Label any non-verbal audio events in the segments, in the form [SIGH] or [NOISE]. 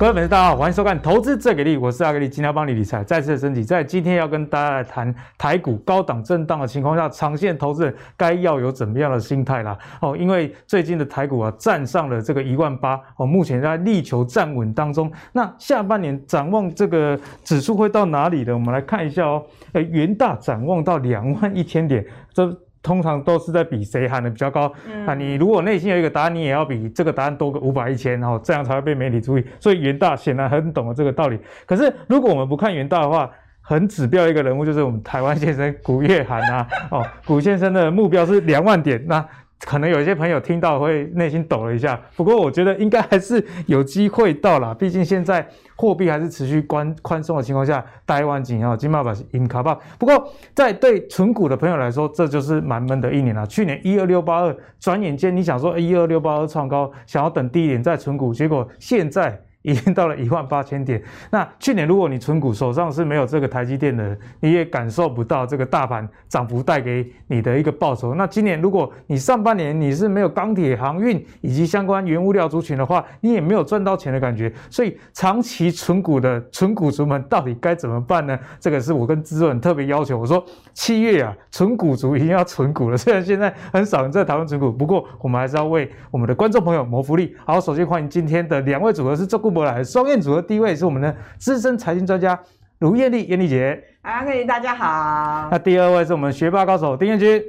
各位粉丝，大家好，欢迎收看《投资最给力》，我是阿格力，今天要帮你理财再次升级。在今天要跟大家来谈台股高档震荡的情况下，长线投资人该要有怎么样的心态啦？哦，因为最近的台股啊，站上了这个一万八，哦，目前在力求站稳当中。那下半年展望这个指数会到哪里呢？我们来看一下哦，呃，元大展望到两万一千点，这。通常都是在比谁喊的比较高，嗯、啊，你如果内心有一个答案，你也要比这个答案多个五百一千，然后这样才会被媒体注意。所以元大显然很懂了这个道理。可是如果我们不看元大的话，很指标一个人物就是我们台湾先生古月涵啊，哦，古先生的目标是两万点，那。可能有一些朋友听到会内心抖了一下，不过我觉得应该还是有机会到啦，毕竟现在货币还是持续宽宽松的情况下，台湾紧要金马把银卡爆。不过在对存股的朋友来说，这就是蛮闷的一年了。去年一二六八二，转眼间你想说一二六八二创高，想要等低点再存股，结果现在。已经到了一万八千点。那去年如果你存股手上是没有这个台积电的，你也感受不到这个大盘涨幅带给你的一个报酬。那今年如果你上半年你是没有钢铁、航运以及相关原物料族群的话，你也没有赚到钱的感觉。所以长期存股的存股族们到底该怎么办呢？这个是我跟制作人特别要求。我说七月啊，存股族一定要存股了。虽然现在很少人在讨论存股，不过我们还是要为我们的观众朋友谋福利。好，首先欢迎今天的两位组合是这个。过来，双燕组合第一位是我们的资深财经专家卢艳丽，艳丽姐。啊，各位大家好。那第二位是我们学霸高手丁彦军。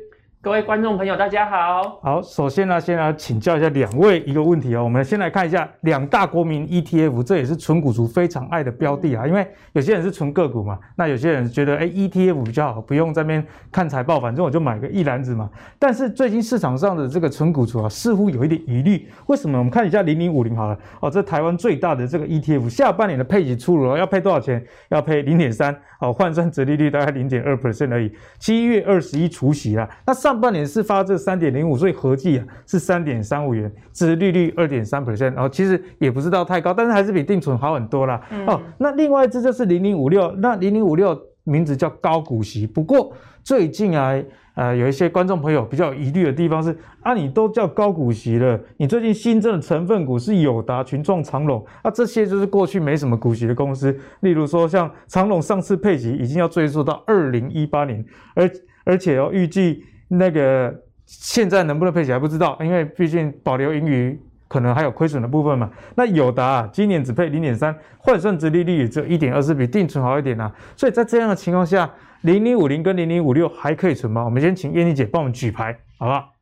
各位观众朋友，大家好。好，首先呢，先来请教一下两位一个问题哦。我们先来看一下两大国民 ETF，这也是纯股族非常爱的标的啊。因为有些人是存个股嘛，那有些人觉得哎 ETF 比较好，不用在那边看财报，反正我就买个一篮子嘛。但是最近市场上的这个纯股族啊，似乎有一点疑虑。为什么？我们看一下零零五零好了哦，这台湾最大的这个 ETF，下半年的配息出炉了，要配多少钱？要配零点三哦，换算折利率大概零点二 percent 而已。七月二十一除息啦，那上。半年是发这三点零五，所以合计啊是三点三五元，折利率二点三 percent，然后其实也不知道太高，但是还是比定存好很多啦。嗯、哦，那另外一支就是零零五六，那零零五六名字叫高股息，不过最近啊，呃，有一些观众朋友比较疑虑的地方是啊，你都叫高股息了，你最近新增的成分股是友达、群创、长隆，啊，这些就是过去没什么股息的公司，例如说像长隆上次配息已经要追溯到二零一八年，而而且要预计。那个现在能不能配息还不知道，因为毕竟保留盈余可能还有亏损的部分嘛。那友达啊，今年只配零点三，换算值利率也只有一点二四，比定存好一点啊。所以在这样的情况下，零零五零跟零零五六还可以存吗？我们先请燕妮姐帮我们举牌，好不好？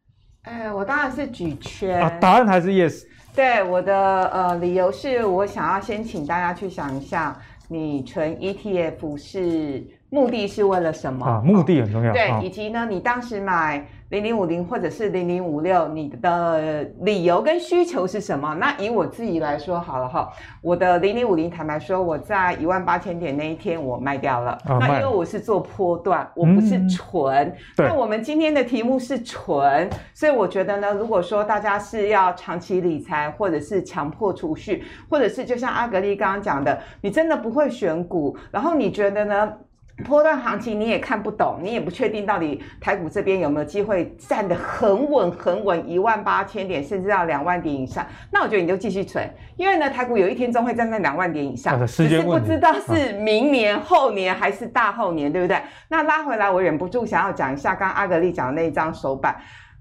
哎，我当然是举圈啊，答案还是 yes。对，我的呃理由是我想要先请大家去想一下，你存 ETF 是。目的是为了什么？啊，目的很重要。对，啊、以及呢，你当时买。零零五零或者是零零五六，你的理由跟需求是什么？那以我自己来说好了哈，我的零零五零坦白说，我在一万八千点那一天我卖掉了。啊、那因为我是做波段，我不是纯。嗯、那我们今天的题目是纯，所以我觉得呢，如果说大家是要长期理财，或者是强迫储蓄，或者是就像阿格丽刚刚讲的，你真的不会选股，然后你觉得呢？波段行情你也看不懂，你也不确定到底台股这边有没有机会站得很稳很稳，一万八千点甚至到两万点以上，那我觉得你就继续存，因为呢台股有一天终会站在两万点以上，只是不知道是明年、啊、后年还是大后年，对不对？那拉回来，我忍不住想要讲一下刚刚阿格丽讲的那一张手板。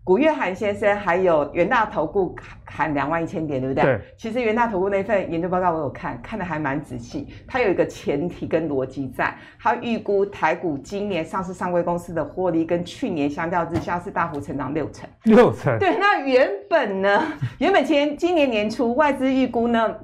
古月涵先生还有元大投顾喊两万一千点，对不对？对。其实元大投顾那份研究报告我有看，看的还蛮仔细。它有一个前提跟逻辑在，它预估台股今年上市上柜公司的获利跟去年相较之下是大幅成长六成。六成。对，那原本呢？原本前今年年初外资预估呢？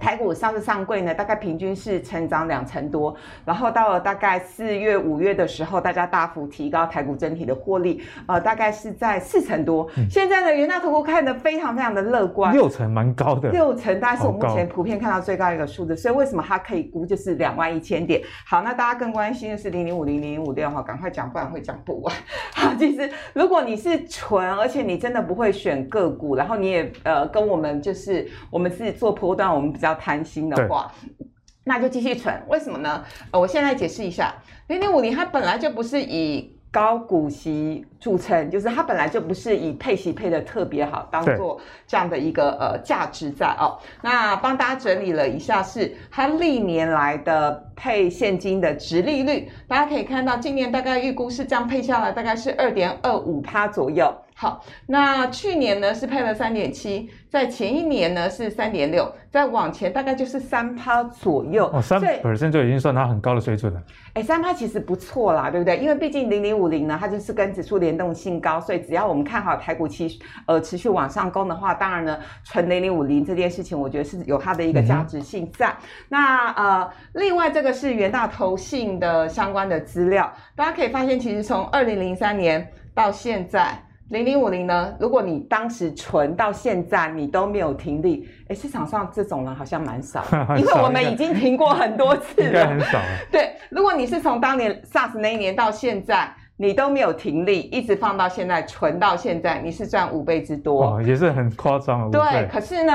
台股上次上柜呢，大概平均是成长两成多，然后到了大概四月、五月的时候，大家大幅提高台股整体的获利，呃，大概是在四成多。嗯、现在呢，元大投顾看的非常非常的乐观，六成蛮高的，六成大概是我目前普遍看到最高一个数字。所以为什么它可以估就是两万一千点？好，那大家更关心的是零零五零零零五六哈，赶快讲，不然会讲不完。好，其实如果你是纯，而且你真的不会选个股，然后你也呃跟我们就是我们是做波段，我们比较。要贪心的话，那就继续存。为什么呢？呃，我现在解释一下，零零五零它本来就不是以高股息著称，就是它本来就不是以配息配的特别好，当做这样的一个呃价值在哦。那帮大家整理了一下，是它历年来的配现金的值利率，大家可以看到，今年大概预估是这样配下来，大概是二点二五趴左右。好，那去年呢是配了三点七，在前一年呢是三点六，再往前大概就是三趴左右。哦，三 percent 就已经算它很高的水准了。哎，三趴其实不错啦，对不对？因为毕竟零零五零呢，它就是跟指数联动性高，所以只要我们看好台股期呃持续往上攻的话，当然呢，存零零五零这件事情，我觉得是有它的一个价值性在。嗯、那呃，另外这个是元大投信的相关的资料，大家可以发现，其实从二零零三年到现在。零零五零呢？如果你当时存到现在，你都没有停利，哎，市场上这种人好像蛮少，[LAUGHS] 少，因为我们已经停过很多次了，应该很少。[LAUGHS] 对，如果你是从当年 SARS 那一年到现在，你都没有停利，一直放到现在，存到现在，你是赚五倍之多，哦，也是很夸张。对，可是呢？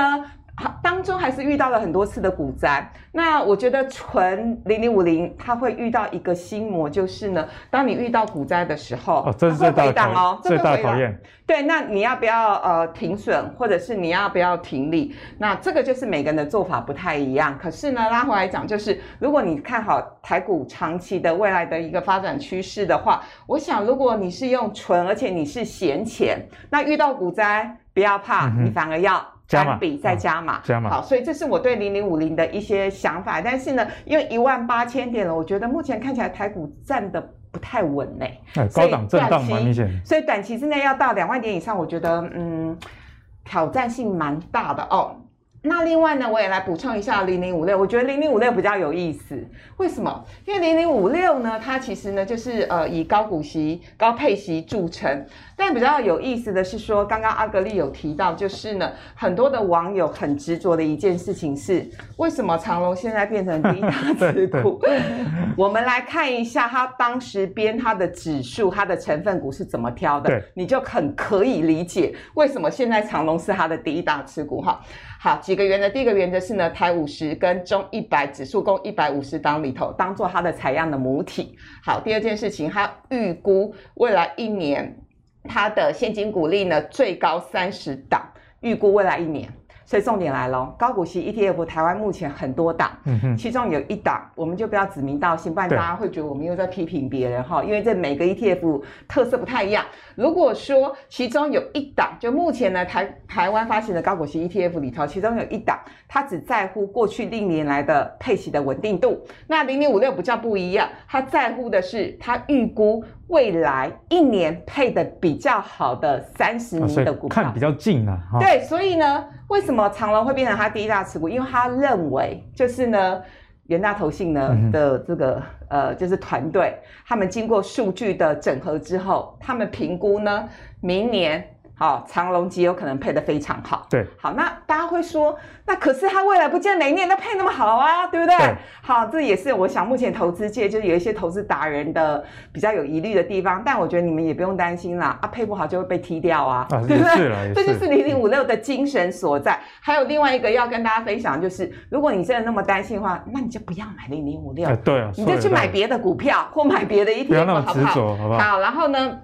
当中还是遇到了很多次的股灾。那我觉得纯零零五零，它会遇到一个心魔，就是呢，当你遇到股灾的时候，哦，这是最大的哦，最大考验。对，那你要不要呃停损，或者是你要不要停利？那这个就是每个人的做法不太一样。可是呢，拉回来讲，就是如果你看好台股长期的未来的一个发展趋势的话，我想如果你是用纯，而且你是闲钱，那遇到股灾不要怕，嗯、你反而要。单笔再加码，加码，好，所以这是我对零零五零的一些想法。但是呢，因为一万八千点了，我觉得目前看起来台股站的不太稳呢。哎，高档震荡蛮明显。所以短期之内要到两万点以上，我觉得嗯，挑战性蛮大的哦。那另外呢，我也来补充一下零零五六，我觉得零零五六比较有意思，为什么？因为零零五六呢，它其实呢就是呃以高股息、高配息著称。但比较有意思的是说，刚刚阿格力有提到，就是呢很多的网友很执着的一件事情是，为什么长隆现在变成第一大 [LAUGHS] 持股？[LAUGHS] 我们来看一下它当时编它的指数，它的成分股是怎么挑的，你就很可以理解为什么现在长隆是它的第一大持股哈。好，几个原则。第一个原则是呢，台五十跟中一百指数共一百五十档里头，当做它的采样的母体。好，第二件事情，它预估未来一年它的现金股利呢最高三十档，预估未来一年。所以重点来了，高股息 ETF 台湾目前很多档，嗯哼，其中有一档，我们就不要指名道姓，不然大家会觉得我们又在批评别人哈。因为这每个 ETF 特色不太一样。如果说其中有一档，就目前呢台台湾发行的高股息 ETF 里头，其中有一档，它只在乎过去历年来的配息的稳定度。那零零五六不叫不一样，它在乎的是它预估未来一年配的比较好的三十名的股票，看比较近啊。对，所以呢。为什么长隆会变成他第一大持股？因为他认为，就是呢，元大投信呢的这个呃，就是团队，他们经过数据的整合之后，他们评估呢，明年。好，长隆极有可能配得非常好。对，好，那大家会说，那可是他未来不见每一年都配那么好啊，对不对？对。好，这也是我想目前投资界就是有一些投资达人的比较有疑虑的地方。但我觉得你们也不用担心啦，啊，配不好就会被踢掉啊，啊对不对？这就是零零五六的精神所在。还有另外一个要跟大家分享，就是如果你真的那么担心的话，那你就不要买零零五六，对啊，你就去买别的股票或买别的 ETF，不要那么执着，好不好？好，然后呢？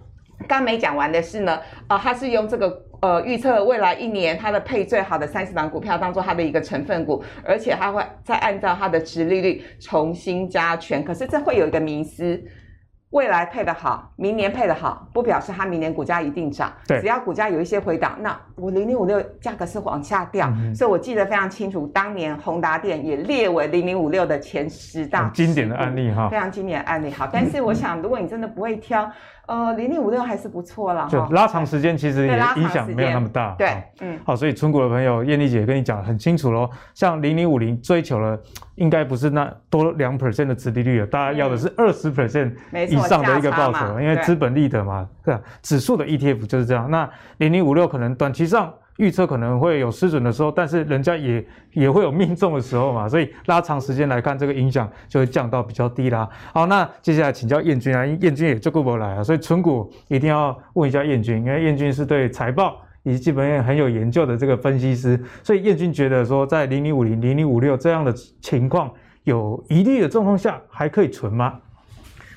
刚没讲完的是呢，啊、呃，他是用这个呃预测未来一年它的配最好的三十档股票当做它的一个成分股，而且它会再按照它的殖利率重新加权。可是这会有一个迷思，未来配的好，明年配的好，不表示它明年股价一定涨。对，只要股价有一些回档，那我零零五六价格是往下掉。嗯、所以我记得非常清楚，当年宏达电也列为零零五六的前十大经典的案例哈，非常经典的案例。好，但是我想，如果你真的不会挑。呃，零零五六还是不错啦，就拉长时间其实也影响没有那么大。对，嗯，好，所以纯股的朋友，燕丽姐跟你讲得很清楚喽。像零零五零追求了，应该不是那多两 percent 的殖利率了，大家要的是二十 percent 以上的一个报酬，因为资本利得嘛，对，指数的 ETF 就是这样。那零零五六可能短期上。预测可能会有失准的时候，但是人家也也会有命中的时候嘛，所以拉长时间来看，这个影响就会降到比较低啦。好，那接下来请教燕君啊，彦君也就过不来啊，所以存股一定要问一下燕君，因为彦君是对财报以及基本面很有研究的这个分析师，所以燕君觉得说，在零零五零、零零五六这样的情况有疑虑的状况下，还可以存吗？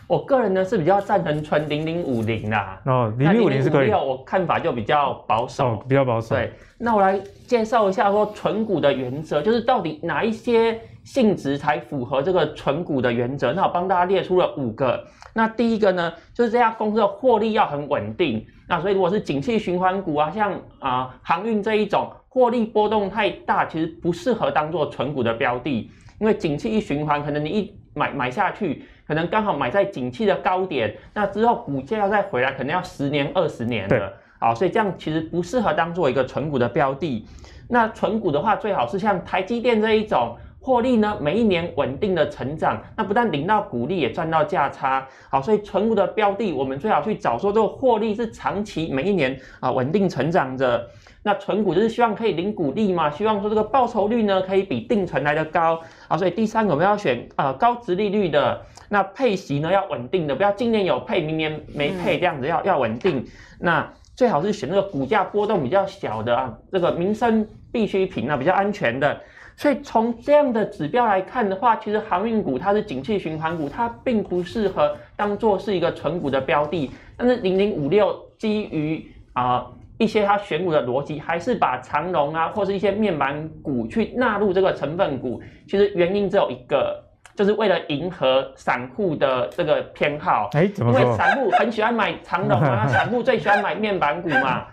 我个人呢是比较赞成纯零零五零啦。哦，零零五零是可以。我看法就比较保守，哦、比较保守。对，那我来介绍一下说存股的原则，就是到底哪一些性质才符合这个存股的原则？那我帮大家列出了五个。那第一个呢，就是这家公司的获利要很稳定。那所以如果是景气循环股啊，像啊、呃、航运这一种，获利波动太大，其实不适合当做存股的标的，因为景气一循环，可能你一买买下去。可能刚好买在景气的高点，那之后股价要再回来，可能要十年、二十年的，好，所以这样其实不适合当做一个存股的标的。那存股的话，最好是像台积电这一种，获利呢每一年稳定的成长，那不但领到股利，也赚到价差。好，所以存股的标的，我们最好去找说这个获利是长期每一年啊稳定成长的。那存股就是希望可以领股利嘛，希望说这个报酬率呢可以比定存来的高啊，所以第三个我们要选啊高值利率的，那配息呢要稳定的，不要今年有配，明年没配这样子，要要稳定。那最好是选那个股价波动比较小的啊，这个民生必需品啊比较安全的。所以从这样的指标来看的话，其实航运股它是景气循环股，它并不适合当做是一个存股的标的。但是零零五六基于啊。一些它选股的逻辑，还是把长荣啊，或是一些面板股去纳入这个成分股。其实原因只有一个，就是为了迎合散户的这个偏好。哎，怎么？因为散户很喜欢买长龙啊，[LAUGHS] 散户最喜欢买面板股嘛。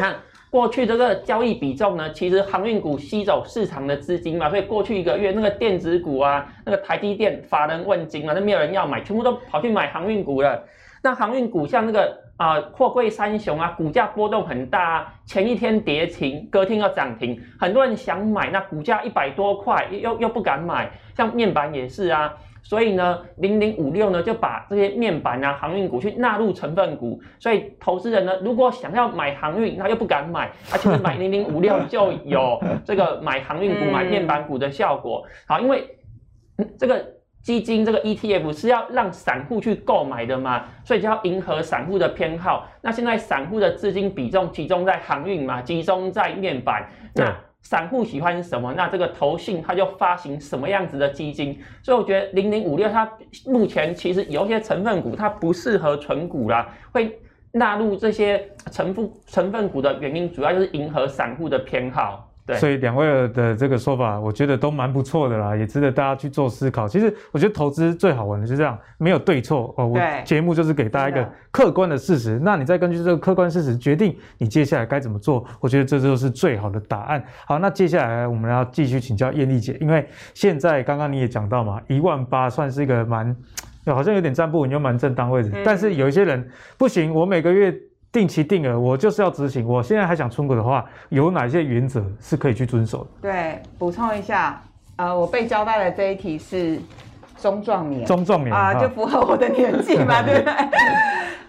那过去这个交易比重呢，其实航运股吸走市场的资金嘛，所以过去一个月那个电子股啊，那个台积电法人问津啊，那没有人要买，全部都跑去买航运股了。那航运股像那个。啊，货柜三雄啊，股价波动很大啊，前一天跌停，隔天要涨停，很多人想买，那股价一百多块，又又不敢买，像面板也是啊，所以呢，零零五六呢就把这些面板啊、航运股去纳入成分股，所以投资人呢，如果想要买航运，他又不敢买，而且买零零五六就有 [LAUGHS] 这个买航运股、买面板股的效果，好，因为这个。基金这个 ETF 是要让散户去购买的嘛，所以就要迎合散户的偏好。那现在散户的资金比重集中在航运嘛，集中在面板。那散户喜欢什么？那这个投信它就发行什么样子的基金。所以我觉得零零五六它目前其实有些成分股它不适合存股啦，会纳入这些成分成分股的原因，主要就是迎合散户的偏好。对，所以两位的这个说法，我觉得都蛮不错的啦，也值得大家去做思考。其实我觉得投资最好玩的就是这样，没有对错哦。我节目就是给大家一个客观的事实，那你再根据这个客观事实决定你接下来该怎么做。我觉得这就是最好的答案。好，那接下来我们要继续请教艳丽姐，因为现在刚刚你也讲到嘛，一万八算是一个蛮，好像有点站不稳又蛮正当位置，嗯，但是有一些人不行，我每个月。定期定额，我就是要执行。我现在还想存股的话，有哪些原则是可以去遵守的？对，补充一下，呃，我被交代的这一题是中壮年，中壮年啊，就符合我的年纪嘛，[LAUGHS] 对不对？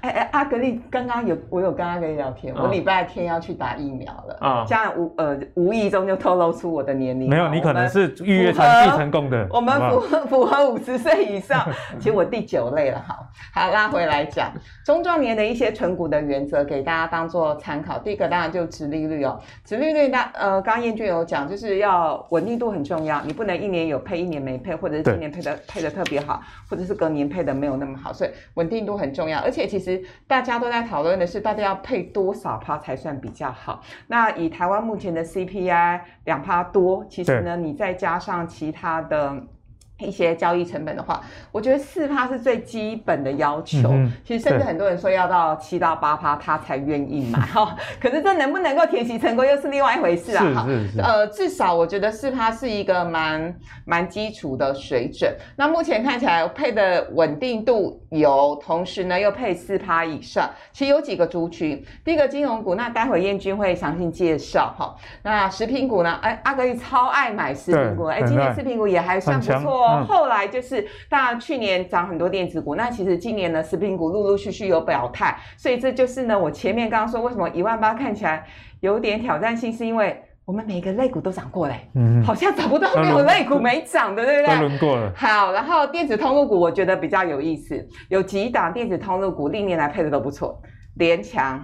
哎哎，阿格丽刚刚有我有跟阿格丽聊天，哦、我礼拜天要去打疫苗了啊，这样无呃无意中就透露出我的年龄。没有，你可能是预约成绩成功的。我们符合符合五十岁以上，其实我第九类了。好，好拉回来讲中壮年的一些存股的原则，给大家当做参考。第一个当然就殖利率哦，殖利率那呃，刚刚彦君有讲，就是要稳定度很重要，你不能一年有配，一年没配，或者是今年配的配的特别好，或者是隔年配的没有那么好，所以稳定度很重要，而且其实。大家都在讨论的是，到底要配多少趴才算比较好？那以台湾目前的 CPI 两趴多，其实呢，你再加上其他的。一些交易成本的话，我觉得四趴是最基本的要求。嗯、其实甚至很多人说要到七到八趴他才愿意买 [LAUGHS] 哈。可是这能不能够填息成功又是另外一回事啊。哈，呃，至少我觉得四趴是一个蛮蛮基础的水准。那目前看起来配的稳定度有，同时呢又配四趴以上。其实有几个族群，第一个金融股，那待会燕君会详细介绍哈。那食品股呢？哎，阿格力超爱买食品股，哎，今天食品股也还算不错。后来就是，当然去年涨很多电子股，那其实今年呢，食品股陆陆续续有表态，所以这就是呢，我前面刚刚说为什么一万八看起来有点挑战性，是因为我们每个类股都涨过嘞，嗯，好像找不到没有类股没涨的，对不对？都轮过了。好，然后电子通路股我觉得比较有意思，有几档电子通路股历年来配的都不错，联强。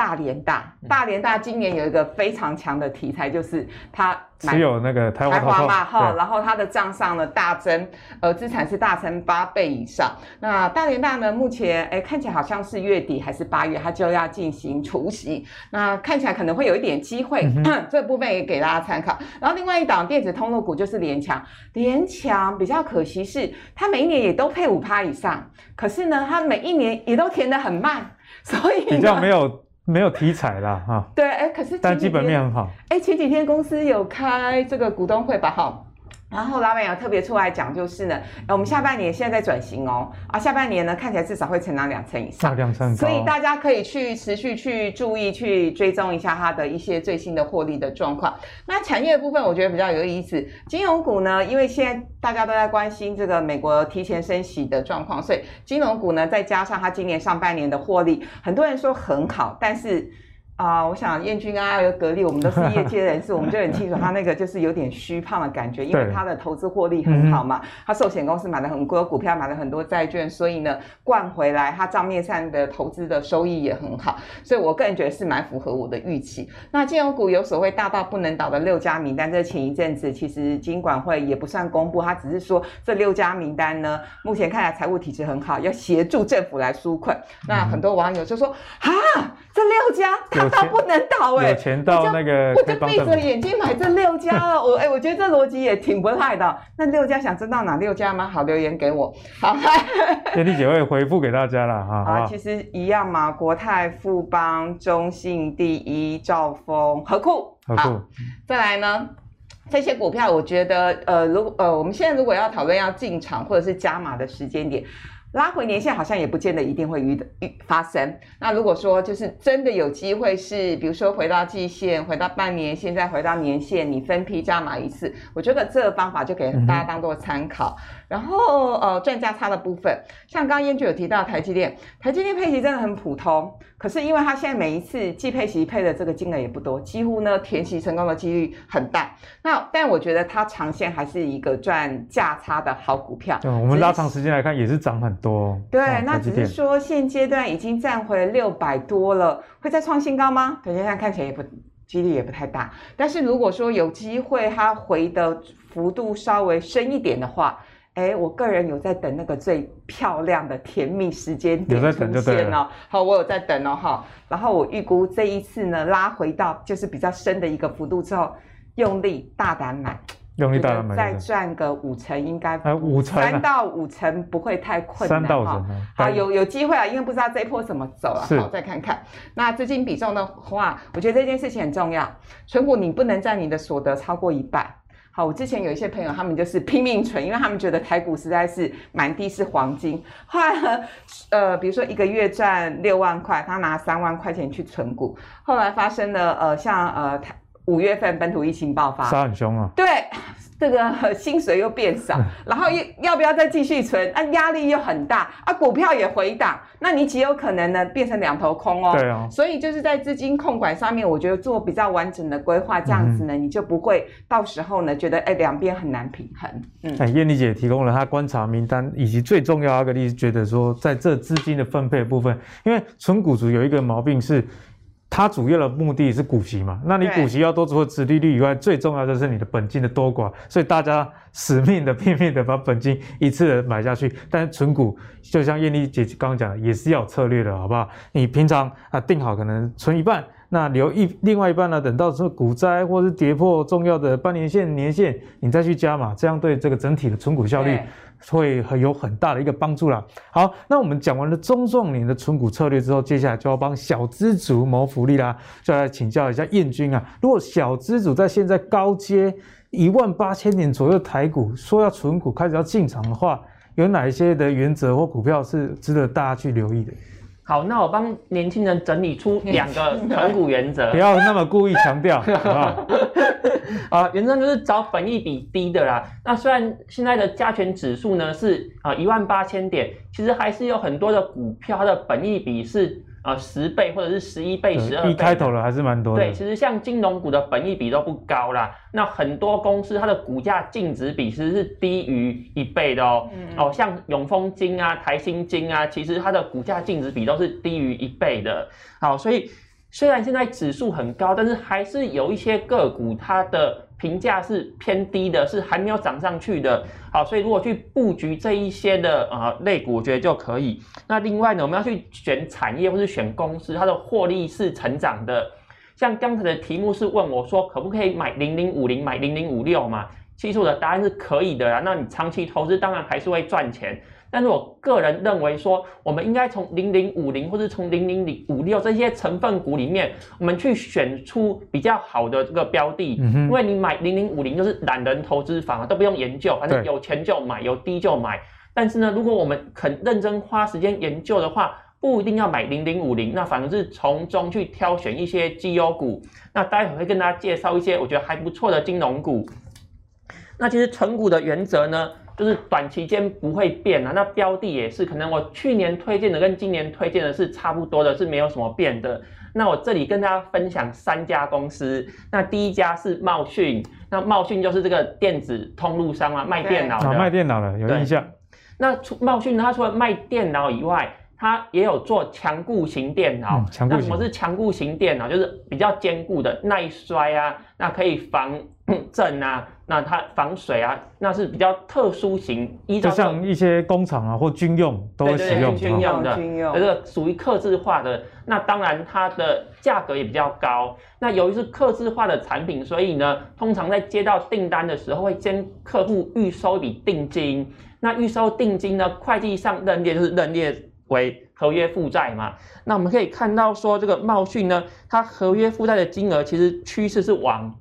大连大，大连大今年有一个非常强的题材，就是它持有那个台华嘛，哈，然后它的账上呢大增，呃，资产是大增八倍以上。那大连大呢，目前哎看起来好像是月底还是八月，它就要进行除息，那看起来可能会有一点机会，嗯、[COUGHS] 这部分也给大家参考。然后另外一档电子通路股就是联强，联强比较可惜是它每一年也都配五趴以上，可是呢，它每一年也都填得很慢，所以比较没有。没有题材啦，哈。对，哎，可是但基本面很好。哎，前几天公司有开这个股东会吧，哈。然后老板有特别出来讲，就是呢，我们下半年现在在转型哦，啊，下半年呢看起来至少会成长两成以上，两成，所以大家可以去持续去注意、去追踪一下它的一些最新的获利的状况。那产业部分我觉得比较有意思，金融股呢，因为现在大家都在关心这个美国提前升息的状况，所以金融股呢再加上它今年上半年的获利，很多人说很好，但是。啊、呃，我想燕君啊，还有格力，我们都是业界人士，[LAUGHS] 我们就很清楚他那个就是有点虚胖的感觉，因为他的投资获利很好嘛，他寿险公司买了很多股票，买了很多债券，所以呢，灌回来他账面上的投资的收益也很好，所以我个人觉得是蛮符合我的预期。那金融股有所谓大到不能倒的六家名单，这前一阵子其实金管会也不算公布，他只是说这六家名单呢，目前看来财务体质很好，要协助政府来纾困。那很多网友就说啊，这六家。[LAUGHS] 到不能倒哎、欸，有钱到那个，我就闭着眼睛买这六家了。我哎、欸，我觉得这逻辑也挺不赖的。那六家想知道哪六家吗？好，留言给我。好，[LAUGHS] 燕俐姐会回复给大家了哈。好，其实一样嘛，国泰、富邦、中信、第一、兆丰、合库。合库。再来呢，这些股票我觉得，呃，如呃，我们现在如果要讨论要进场或者是加码的时间点。拉回年限好像也不见得一定会遇的遇发生。那如果说就是真的有机会是，比如说回到季线，回到半年线，再回到年限，你分批加码一次，我觉得这个方法就给大家当做参考。然后呃，赚价差的部分，像刚刚彦钧有提到台积电，台积电配息真的很普通，可是因为它现在每一次季配息配的这个金额也不多，几乎呢填息成功的几率很大。那但我觉得它长线还是一个赚价差的好股票。对，我们拉长时间来看也是涨很。多对，那只是说现阶段已经站回六百多了，会再创新高吗？等一下看起来也不几率也不太大。但是如果说有机会它回的幅度稍微深一点的话，哎，我个人有在等那个最漂亮的甜蜜时间点出现哦。好，我有在等哦哈。然后我预估这一次呢拉回到就是比较深的一个幅度之后，用力大胆买。用力大胆买，再赚个五成应该，哎，五成，三到五成不会太困难哈。好，有有机会啊，因为不知道这一波怎么走了，好，再看看。那资金比重的话，我觉得这件事情很重要。存股你不能占你的所得超过一半。好，我之前有一些朋友，他们就是拼命存，因为他们觉得台股实在是满地是黄金。后来呢，呃，比如说一个月赚六万块，他拿三万块钱去存股，后来发生了呃，像呃台。五月份本土疫情爆发，杀很凶啊！对，[LAUGHS] 这个薪水又变少，[LAUGHS] 然后又要不要再继续存？啊，压力又很大啊，股票也回档，那你极有可能呢变成两头空哦。对哦。所以就是在资金控管上面，我觉得做比较完整的规划，这样子呢，嗯、你就不会到时候呢觉得哎两边很难平衡。嗯，哎，燕丽姐提供了她观察名单，以及最重要一个例子，觉得说在这资金的分配的部分，因为存股族有一个毛病是。它主要的目的是股息嘛，那你股息要多，除了殖利率以外，最重要的是你的本金的多寡，所以大家死命的、拼命的把本金一次的买下去。但是存股，就像艳丽姐刚刚讲的，也是要有策略的，好不好？你平常啊定好可能存一半，那留一另外一半呢，等到说股灾或是跌破重要的半年线、年线，你再去加码，这样对这个整体的存股效率。会很有很大的一个帮助啦。好，那我们讲完了中壮年的存股策略之后，接下来就要帮小资族谋福利啦。就来请教一下燕军啊，如果小资族在现在高阶一万八千点左右台股，说要存股开始要进场的话，有哪一些的原则或股票是值得大家去留意的？好，那我帮年轻人整理出两个 [LAUGHS] 选股原则，不要那么故意强调，[LAUGHS] 好不好？啊，原则就是找本益比低的啦。那虽然现在的加权指数呢是啊一万八千点，其实还是有很多的股票，它的本益比是。呃，十倍或者是十一倍、十二倍，一开头了还是蛮多的。对，其实像金融股的本益比都不高啦。那很多公司它的股价净值比其实是低于一倍的哦。嗯、哦，像永丰金啊、台新金啊，其实它的股价净值比都是低于一倍的。好，所以虽然现在指数很高，但是还是有一些个股它的评价是偏低的，是还没有涨上去的。好，所以如果去布局这一些的啊类股，我觉得就可以。那另外呢，我们要去选产业或是选公司，它的获利是成长的。像刚才的题目是问我说，可不可以买零零五零，买零零五六嘛？其实我的答案是可以的啦。那你长期投资当然还是会赚钱。但是我个人认为说，我们应该从零零五零或者从零零零五六这些成分股里面，我们去选出比较好的这个标的。嗯。因为你买零零五零就是懒人投资法，都不用研究，反正有钱就买，有低就买。但是呢，如果我们肯认真花时间研究的话，不一定要买零零五零，那反而是从中去挑选一些绩优股。那待会会跟大家介绍一些我觉得还不错的金融股。那其实存股的原则呢？就是短期间不会变啊，那标的也是，可能我去年推荐的跟今年推荐的是差不多的，是没有什么变的。那我这里跟大家分享三家公司，那第一家是茂讯，那茂讯就是这个电子通路商啊，卖电脑的，卖电脑的有印象。那除茂讯它除了卖电脑以外，它也有做强固型电脑。嗯、强固型。那什么是强固型电脑？就是比较坚固的，耐摔啊，那可以防震啊。那它防水啊，那是比较特殊型，依照就像一些工厂啊或军用都会使用，军用的，军用，这个属于刻制化的。那当然它的价格也比较高。那由于是刻制化的产品，所以呢，通常在接到订单的时候会先客户预收一笔定金。那预收定金呢，会计上认列就是认列为合约负债嘛。那我们可以看到说，这个茂讯呢，它合约负债的金额其实趋势是往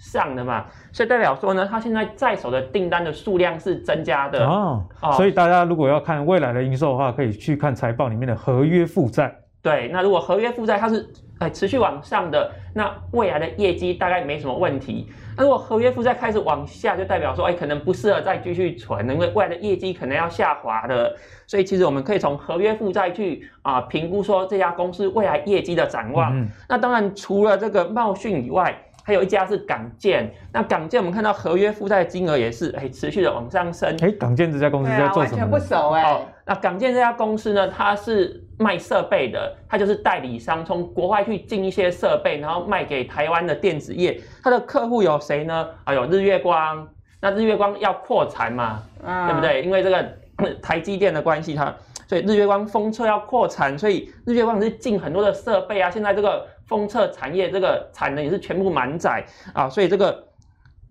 上的嘛，所以代表说呢，它现在在手的订单的数量是增加的哦，哦。所以大家如果要看未来的营收的话，可以去看财报里面的合约负债。对，那如果合约负债它是哎持续往上的，那未来的业绩大概没什么问题。那如果合约负债开始往下，就代表说哎可能不适合再继续存，因为未来的业绩可能要下滑的。所以其实我们可以从合约负债去啊评估说这家公司未来业绩的展望。嗯。那当然除了这个茂讯以外。还有一家是港建，那港建我们看到合约负债金额也是哎持续的往上升。哎，港建这家公司在做什么？完全不熟哎、哦。那港建这家公司呢，它是卖设备的，它就是代理商，从国外去进一些设备，然后卖给台湾的电子业。它的客户有谁呢？啊，有日月光。那日月光要扩产嘛、嗯，对不对？因为这个 [COUGHS] 台积电的关系，它所以日月光封测要扩产，所以日月光是进很多的设备啊。现在这个。封测产业这个产能也是全部满载啊，所以这个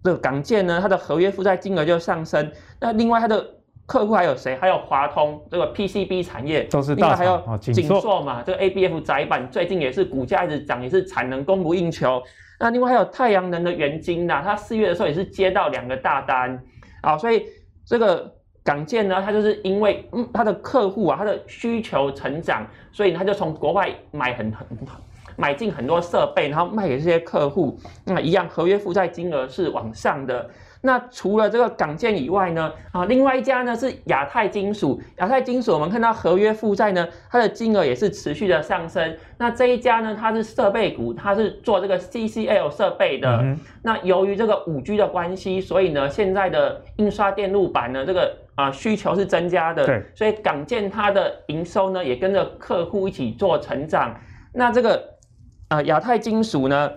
这个港建呢，它的合约负债金额就上升。那另外它的客户还有谁？还有华通这个 PCB 产业，都是另外还有锦硕嘛，这个 ABF 窄板最近也是股价一直涨，也是产能供不应求。那另外还有太阳能的元晶呐，它四月的时候也是接到两个大单啊，所以这个港建呢，他就是因为嗯它的客户啊，他的需求成长，所以他就从国外买很很很。买进很多设备，然后卖给这些客户，那一样合约负债金额是往上的。那除了这个港建以外呢，啊，另外一家呢是亚太金属。亚太金属我们看到合约负债呢，它的金额也是持续的上升。那这一家呢，它是设备股，它是做这个 CCL 设备的。嗯、那由于这个五 G 的关系，所以呢，现在的印刷电路板呢，这个啊需求是增加的。对。所以港建它的营收呢，也跟着客户一起做成长。那这个。啊、呃，亚太金属呢，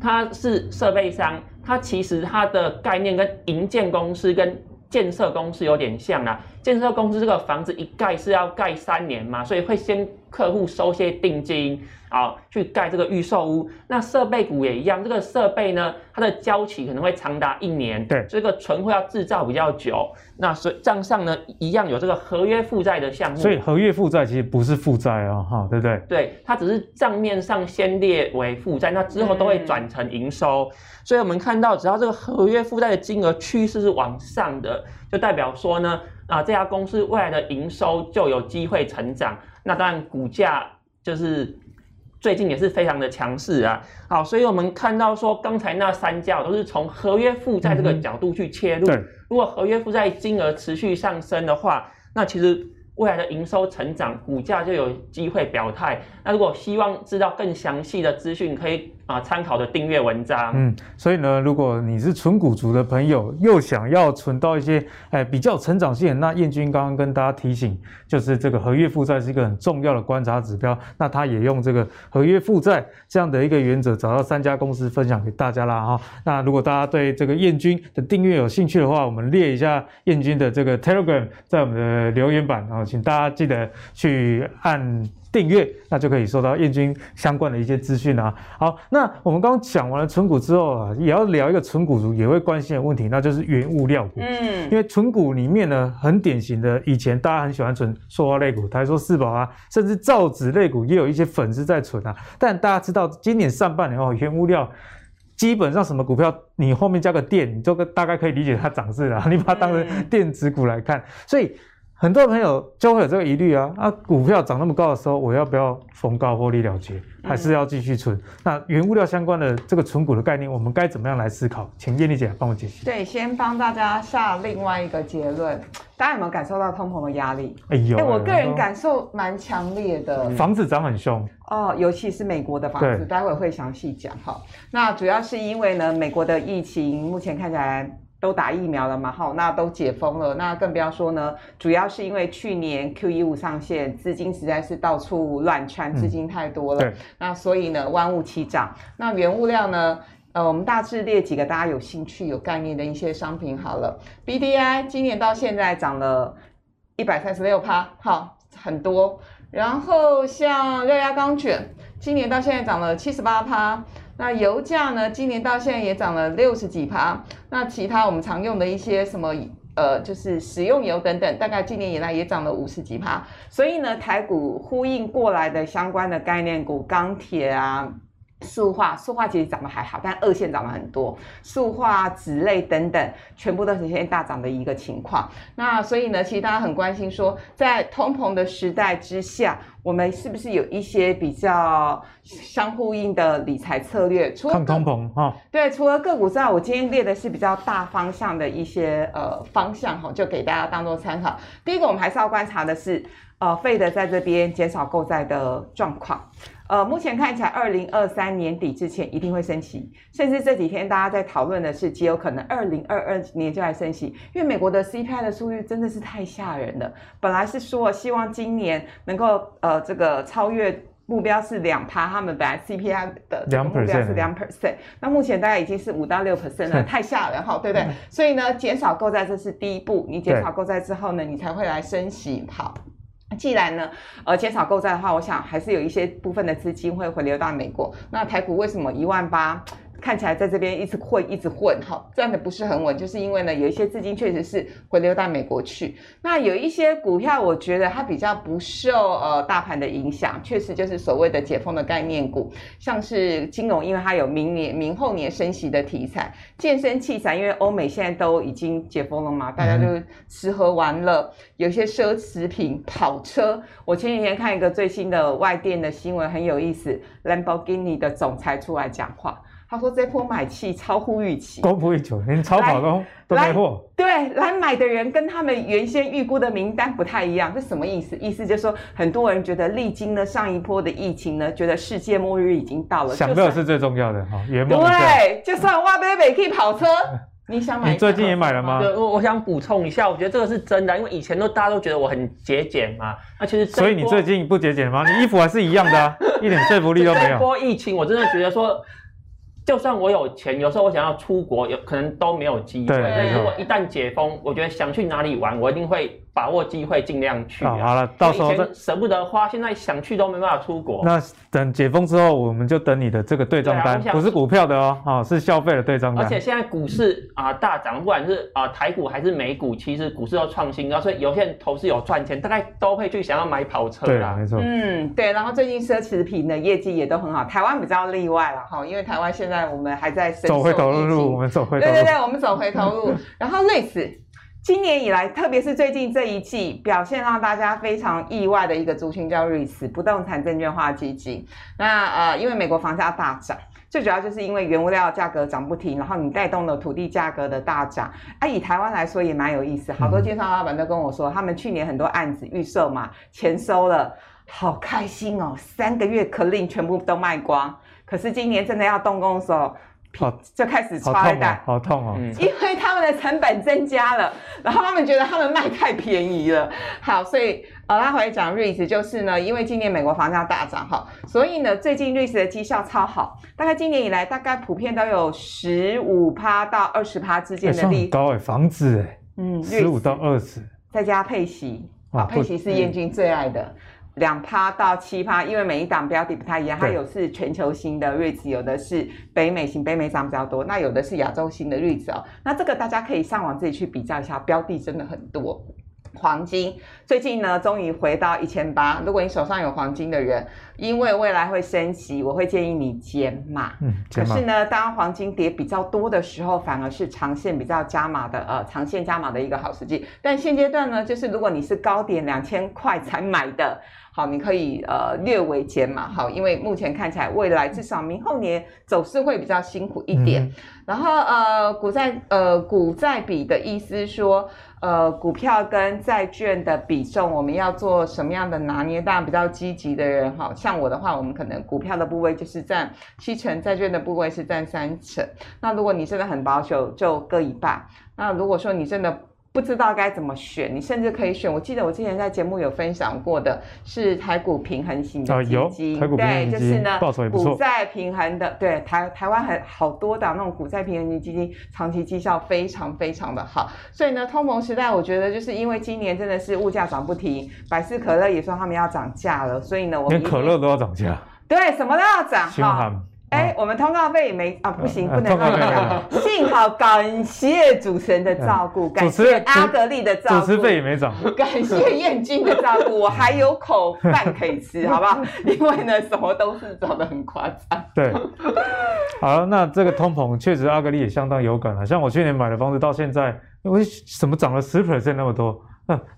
它是设备商，它其实它的概念跟营建公司跟建设公司有点像啦。建设公司这个房子一盖是要盖三年嘛，所以会先客户收些定金。啊，去盖这个预售屋，那设备股也一样，这个设备呢，它的交期可能会长达一年，对，这个存货要制造比较久，那所以账上呢一样有这个合约负债的项目，所以合约负债其实不是负债啊，哈，对不对？对，它只是账面上先列为负债，那之后都会转成营收，嗯，所以我们看到只要这个合约负债的金额趋势是往上的，就代表说呢，啊，这家公司未来的营收就有机会成长，那当然股价就是。最近也是非常的强势啊，好，所以我们看到说刚才那三家都是从合约负债这个角度去切入。对，如果合约负债金额持续上升的话，那其实未来的营收成长，股价就有机会表态。那如果希望知道更详细的资讯，可以啊参考的订阅文章。嗯，所以呢，如果你是纯股族的朋友，又想要存到一些哎比较成长性，那彦钧刚刚跟大家提醒，就是这个合约负债是一个很重要的观察指标。那他也用这个合约负债这样的一个原则，找到三家公司分享给大家啦哈。那如果大家对这个彦钧的订阅有兴趣的话，我们列一下彦钧的这个 Telegram 在我们的留言板啊，请大家记得去按。订阅，那就可以收到燕军相关的一些资讯啊。好，那我们刚刚讲完了存股之后啊，也要聊一个存股族也会关心的问题，那就是原物料股。嗯，因为存股里面呢，很典型的，以前大家很喜欢存塑化类股，台说、四宝啊，甚至造纸类股也有一些粉丝在存啊。但大家知道，今年上半年哦，原物料基本上什么股票，你后面加个电，你就大概可以理解它涨势了，你把它当成电子股来看，所以。很多朋友就会有这个疑虑啊，啊，股票涨那么高的时候，我要不要逢高获利了结，还是要继续存？嗯、那原物料相关的这个存股的概念，我们该怎么样来思考？请燕丽姐帮我解析。对，先帮大家下另外一个结论，大家有没有感受到通膨的压力？哎呦，哎，我个人感受蛮强烈的。房子涨很凶哦，尤其是美国的房子，待会会详细讲哈。那主要是因为呢，美国的疫情目前看起来。都打疫苗了嘛？好，那都解封了，那更不要说呢。主要是因为去年 Q E 五上线，资金实在是到处乱窜，资金太多了。嗯、那所以呢，万物齐涨。那原物料呢？呃，我们大致列几个大家有兴趣、有概念的一些商品好了。BDI 今年到现在涨了一百三十六趴，好，很多。然后像热轧钢卷，今年到现在涨了七十八趴。那油价呢？今年到现在也涨了六十几趴。那其他我们常用的一些什么呃，就是食用油等等，大概今年以来也涨了五十几趴。所以呢，台股呼应过来的相关的概念股，钢铁啊。塑化，塑化其实涨得还好，但二线涨了很多。塑化、纸类等等，全部都呈现大涨的一个情况。那所以呢，其实大家很关心说，在通膨的时代之下，我们是不是有一些比较相呼应的理财策略？除通膨哈，对，除了个股之外，我今天列的是比较大方向的一些呃方向哈，就给大家当做参考。第一个，我们还是要观察的是，呃，Fed 在这边减少购债的状况。呃，目前看起来，二零二三年底之前一定会升息，甚至这几天大家在讨论的是，极有可能二零二二年就来升息，因为美国的 CPI 的数据真的是太吓人了。本来是说希望今年能够呃这个超越目标是两趴，他们本来 CPI 的目标是两 percent，那目前大概已经是五到六 percent 了，[LAUGHS] 太吓人哈，对不对？所以呢，减少购债这是第一步，你减少购债之后呢，你才会来升息，好。既然呢，呃，减少购债的话，我想还是有一些部分的资金会回流到美国。那台股为什么一万八？看起来在这边一直混，一直混，哈，赚的不是很稳，就是因为呢，有一些资金确实是回流到美国去。那有一些股票，我觉得它比较不受呃大盘的影响，确实就是所谓的解封的概念股，像是金融，因为它有明年、明后年升息的题材；健身器材，因为欧美现在都已经解封了嘛，大家就吃喝玩乐，有些奢侈品、跑车。我前几天看一个最新的外电的新闻，很有意思，Lamborghini 的总裁出来讲话。他说这波买气超乎预期，供不应求，连超跑都都没货。对，来买的人跟他们原先预估的名单不太一样，这什么意思？意思就是说，很多人觉得历经了上一波的疫情呢，觉得世界末日已经到了。享乐是最重要的哈，圆梦。对，就算挖贝贝可以跑车，[LAUGHS] 你想买？你最近也买了吗？对，我我想补充一下，我觉得这个是真的，因为以前都大家都觉得我很节俭嘛，那其实所以你最近不节俭吗？你衣服还是一样的啊，[LAUGHS] 一点说服力都没有。这波疫情，我真的觉得说。就算我有钱，有时候我想要出国，有可能都没有机会。但是如果一旦解封，我觉得想去哪里玩，我一定会。把握机会，尽量去、啊。好了，到时候舍不得花，现在想去都没办法出国。那等解封之后，我们就等你的这个对账单，不是股票的哦，哦，是消费的对账单。而且现在股市啊大涨，不管是啊台股还是美股，其实股市都创新高，所以有些人投资有赚钱，大概都会去想要买跑车。对啊，没错。嗯，对。然后最近奢侈品的业绩也都很好，台湾比较例外了哈，因为台湾现在我们还在走回头路，我们走回头路。对对对，我们走回头路。[LAUGHS] 然后类似。今年以来，特别是最近这一季表现让大家非常意外的一个族群叫 REITs 不动产证券化基金。那呃，因为美国房价大涨，最主要就是因为原物料价格涨不停，然后你带动了土地价格的大涨。啊，以台湾来说也蛮有意思，好多建商老板都跟我说，他们去年很多案子预售嘛，钱收了，好开心哦，三个月 clean 全部都卖光。可是今年真的要动工的时候。好，就开始好痛哦，好痛哦！因为他们的成本增加了，然后他们觉得他们卖太便宜了。好，所以呃，拉回来讲瑞 e 就是呢，因为今年美国房价大涨哈，所以呢，最近瑞 e 的绩效超好，大概今年以来大概普遍都有十五趴到二十趴之间的利、欸、高哎，房子哎，嗯，十五到二十，再加配息，啊，配息是燕君最爱的。嗯两趴到七趴，因为每一档标的不太一样，它有是全球型的 REITs，有的是北美型，北美涨比较多，那有的是亚洲型的 REITs 哦。那这个大家可以上网自己去比较一下，标的真的很多。黄金最近呢，终于回到一千八。如果你手上有黄金的人，因为未来会升息，我会建议你减码。嗯，可是呢，当黄金跌比较多的时候，反而是长线比较加码的，呃，长线加码的一个好时机。但现阶段呢，就是如果你是高点两千块才买的。好，你可以呃略微减码，好，因为目前看起来未来至少明后年走势会比较辛苦一点。嗯、然后呃股债呃股债比的意思说，呃股票跟债券的比重，我们要做什么样的拿捏？当然比较积极的人，哈，像我的话，我们可能股票的部位就是占七成，债券的部位是占三成。那如果你真的很保守，就各一半。那如果说你真的不知道该怎么选，你甚至可以选。我记得我之前在节目有分享过的是台股平衡型的基金，啊、有台股平衡基金，对，就是呢，报酬也不错，股债平衡的，对，台台湾很好多的那种股债平衡型基金，长期绩效非常非常的好。所以呢，通膨时代，我觉得就是因为今年真的是物价涨不停，百事可乐也说他们要涨价了，所以呢，我们连可乐都要涨价，对，什么都要涨哈。哎，我们通告费也没啊，不行，不能这样。幸好感谢主持人的照顾，感谢阿格力的照顾，主持费也没涨。感谢燕君的照顾，我还有口饭可以吃，好不好？[LAUGHS] 因为呢，什么都是涨得很夸张。对，好，那这个通膨确实阿格力也相当有感了。像我去年买的房子，到现在因为什么涨了十 percent 那么多。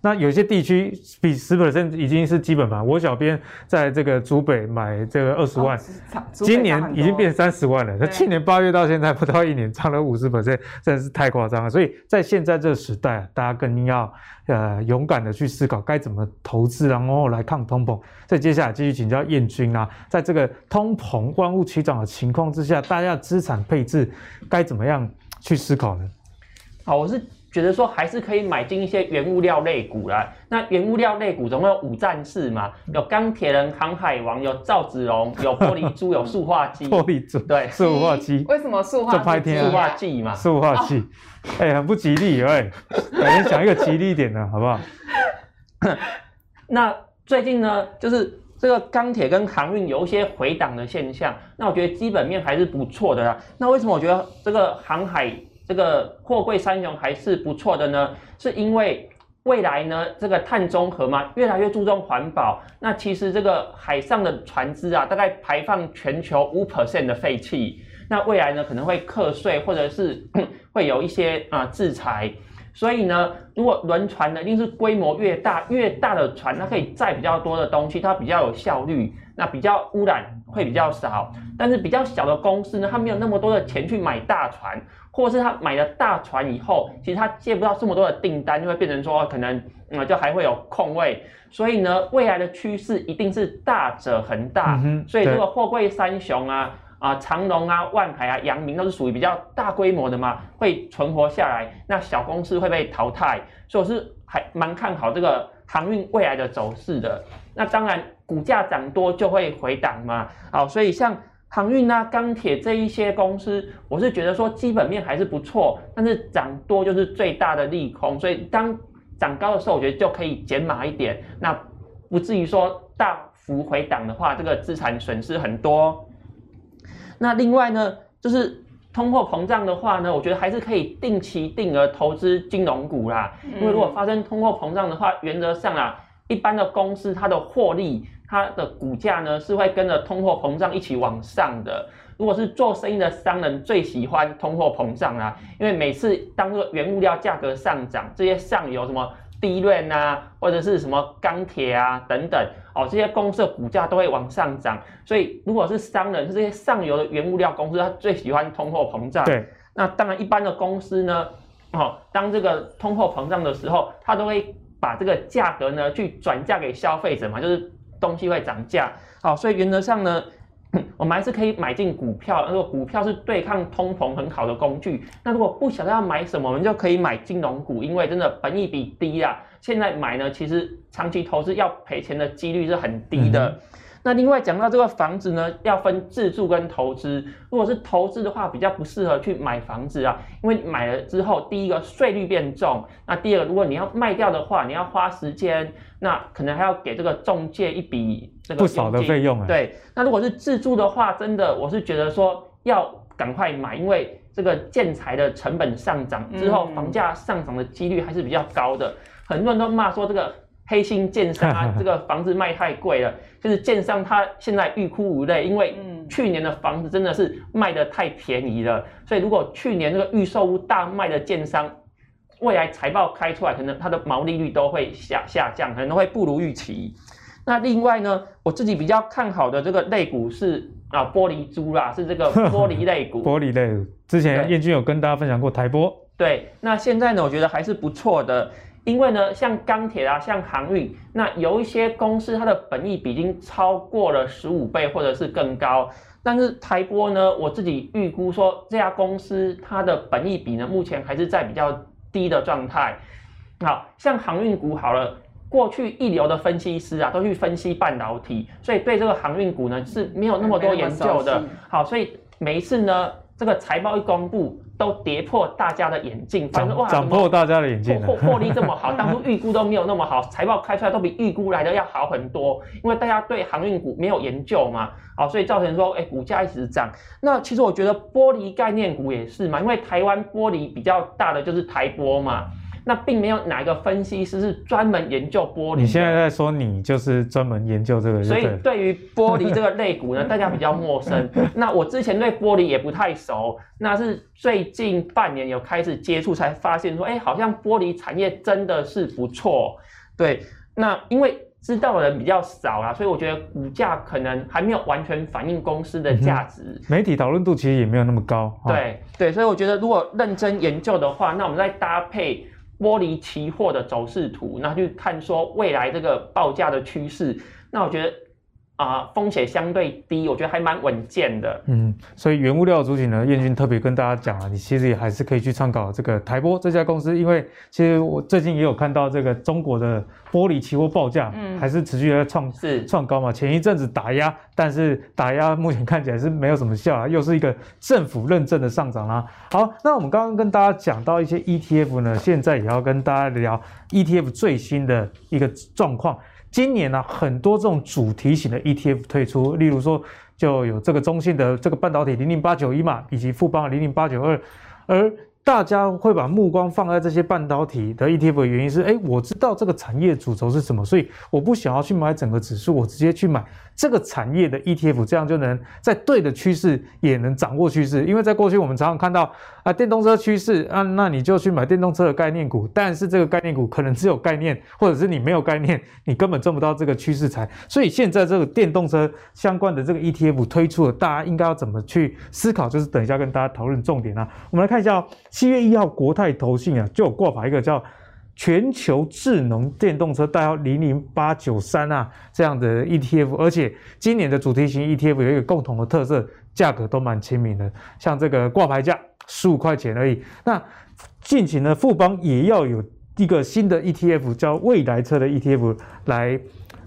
那有些地区比十 percent 已经是基本盘。我小编在这个竹北买这个二十万，哦，今年已经变三十万了。那去年八月到现在不到一年，涨了五十 percent，真的是太夸张了。所以在现在这个时代，大家更要呃勇敢的去思考该怎么投资，然后来抗通膨。所以接下来继续请教燕君啊，在这个通膨万物齐涨的情况之下，大家资产配置该怎么样去思考呢？好，我是。觉得说还是可以买进一些原物料类股啦。那原物料类股总共有五战士嘛，有钢铁人、航海王，有赵子龙，有玻璃珠，[LAUGHS] 有塑化剂。玻璃珠，对，塑化剂。为什么塑化剂？塑化剂嘛，塑化剂。哎、欸，很不吉利，[LAUGHS] 哎，改天讲一个吉利一点的，好不好？那最近呢，就是这个钢铁跟航运有一些回档的现象，那我觉得基本面还是不错的啦。那为什么我觉得这个航海？这个货柜三雄还是不错的呢，是因为未来呢，这个碳中和嘛，越来越注重环保。那其实这个海上的船只啊，大概排放全球五 percent 的废气。那未来呢，可能会课税，或者是 [COUGHS] 会有一些啊制裁。所以呢，如果轮船呢，一定是规模越大，越大的船，它可以载比较多的东西，它比较有效率，那比较污染会比较少。但是比较小的公司呢，它没有那么多的钱去买大船。或者是他买了大船以后，其实他接不到这么多的订单，就会变成说可能嗯就还会有空位，所以呢，未来的趋势一定是大者恒大。嗯、所以这个货柜三雄啊啊长荣啊万海啊阳明都是属于比较大规模的嘛，会存活下来，那小公司会被淘汰，所以我是还蛮看好这个航运未来的走势的。那当然股价涨多就会回档嘛，好，所以像。航运啊，钢铁这一些公司，我是觉得说基本面还是不错，但是涨多就是最大的利空，所以当涨高的时候，我觉得就可以减码一点，那不至于说大幅回档的话，这个资产损失很多。那另外呢，就是通货膨胀的话呢，我觉得还是可以定期定额投资金融股啦，因为如果发生通货膨胀的话，原则上啊，一般的公司它的获利。它的股价呢是会跟着通货膨胀一起往上的。如果是做生意的商人，最喜欢通货膨胀啦，因为每次当这个原物料价格上涨，这些上游什么低润啊，或者是什么钢铁啊等等，哦，这些公司的股价都会往上涨。所以如果是商人，是这些上游的原物料公司，他最喜欢通货膨胀。对。那当然，一般的公司呢，哦，当这个通货膨胀的时候，他都会把这个价格呢去转嫁给消费者嘛，就是。东西会涨价，好，所以原则上呢，[CLEARS THROAT] 我们还是可以买进股票。如果股票是对抗通膨很好的工具，那如果不晓得要买什么，我们就可以买金融股，因为真的本益比低啊。现在买呢，其实长期投资要赔钱的几率是很低的。那另外讲到这个房子呢，要分自住跟投资。如果是投资的话，比较不适合去买房子啊，因为买了之后，第一个税率变重，那第二个，如果你要卖掉的话，你要花时间，那可能还要给这个中介一笔这个不少的费用。对，那如果是自住的话，真的我是觉得说要赶快买，因为这个建材的成本上涨之后，房价上涨的几率还是比较高的。很多人都骂说这个。黑心建商啊，这个房子卖太贵了，就是建商他现在欲哭无泪，因为去年的房子真的是卖的太便宜了，所以如果去年这个预售屋大卖的建商，未来财报开出来，可能它的毛利率都会下下降，可能都会不如预期。那另外呢，我自己比较看好的这个类股是啊玻璃珠啦，是这个 [LAUGHS] 玻璃类股。玻璃类股，之前彦钧有跟大家分享过台玻。对，那现在呢，我觉得还是不错的。因为呢，像钢铁啊，像航运，那有一些公司它的本益比已经超过了十五倍或者是更高。但是台玻呢，我自己预估说这家公司它的本益比呢，目前还是在比较低的状态。好，像航运股好了，过去一流的分析师啊，都去分析半导体，所以对这个航运股呢是没有那么多研究的。好，所以每一次呢，这个财报一公布。都跌破大家的眼镜，反正哇，涨破大家的眼镜，获获利这么好，当初预估都没有那么好，财报开出来都比预估来的要好很多，因为大家对航运股没有研究嘛，好，所以造成说，哎，股价一直涨。那其实我觉得玻璃概念股也是嘛，因为台湾玻璃比较大的就是台玻嘛。那并没有哪一个分析师是专门研究玻璃。你现在在说你就是专门研究这个，所以对于玻璃这个类股呢，[LAUGHS] 大家比较陌生。[LAUGHS] 那我之前对玻璃也不太熟，那是最近半年有开始接触，才发现说，哎，好像玻璃产业真的是不错。对，那因为知道的人比较少啦，所以我觉得股价可能还没有完全反映公司的价值。嗯、媒体讨论度其实也没有那么高。对、哦、对，所以我觉得如果认真研究的话，那我们再搭配。剥离期货的走势图，那就看说未来这个报价的趋势，那我觉得。啊，风险相对低，我觉得还蛮稳健的。嗯，所以原物料的主体呢，彦钧特别跟大家讲了，你其实也还是可以去参考这个台玻这家公司，因为其实我最近也有看到这个中国的玻璃期货报价，嗯，还是持续在创是创高嘛。前一阵子打压，但是打压目前看起来是没有什么效啊，又是一个政府认证的上涨啦。好，那我们刚刚跟大家讲到一些 ETF 呢，现在也要跟大家聊 ETF 最新的一个状况。今年呢、很多这种主题型的 ETF 推出，例如说就有这个中信的这个半导体零零八九一嘛，以及富邦零零八九二，而大家会把目光放在这些半导体的 ETF 的原因是，哎，我知道这个产业主轴是什么，所以我不想要去买整个指数，我直接去买。这个产业的 ETF，这样就能在对的趋势也能掌握趋势。因为在过去我们常常看到啊，电动车趋势啊，那你就去买电动车的概念股。但是这个概念股可能只有概念，或者是你没有概念，[LAUGHS] 你根本赚不到这个趋势财。所以现在这个电动车相关的这个 ETF 推出了，大家应该要怎么去思考？就是等一下跟大家讨论重点啊。我们来看一下哦，七月一号国泰投信啊就有挂牌一个叫。全球智能电动车代号零零八九三啊，这样的 ETF，而且今年的主题型 ETF 有一个共同的特色，价格都蛮亲民的，像这个挂牌价十五块钱而已。那近期呢，富邦也要有一个新的 ETF，叫未来车的 ETF 来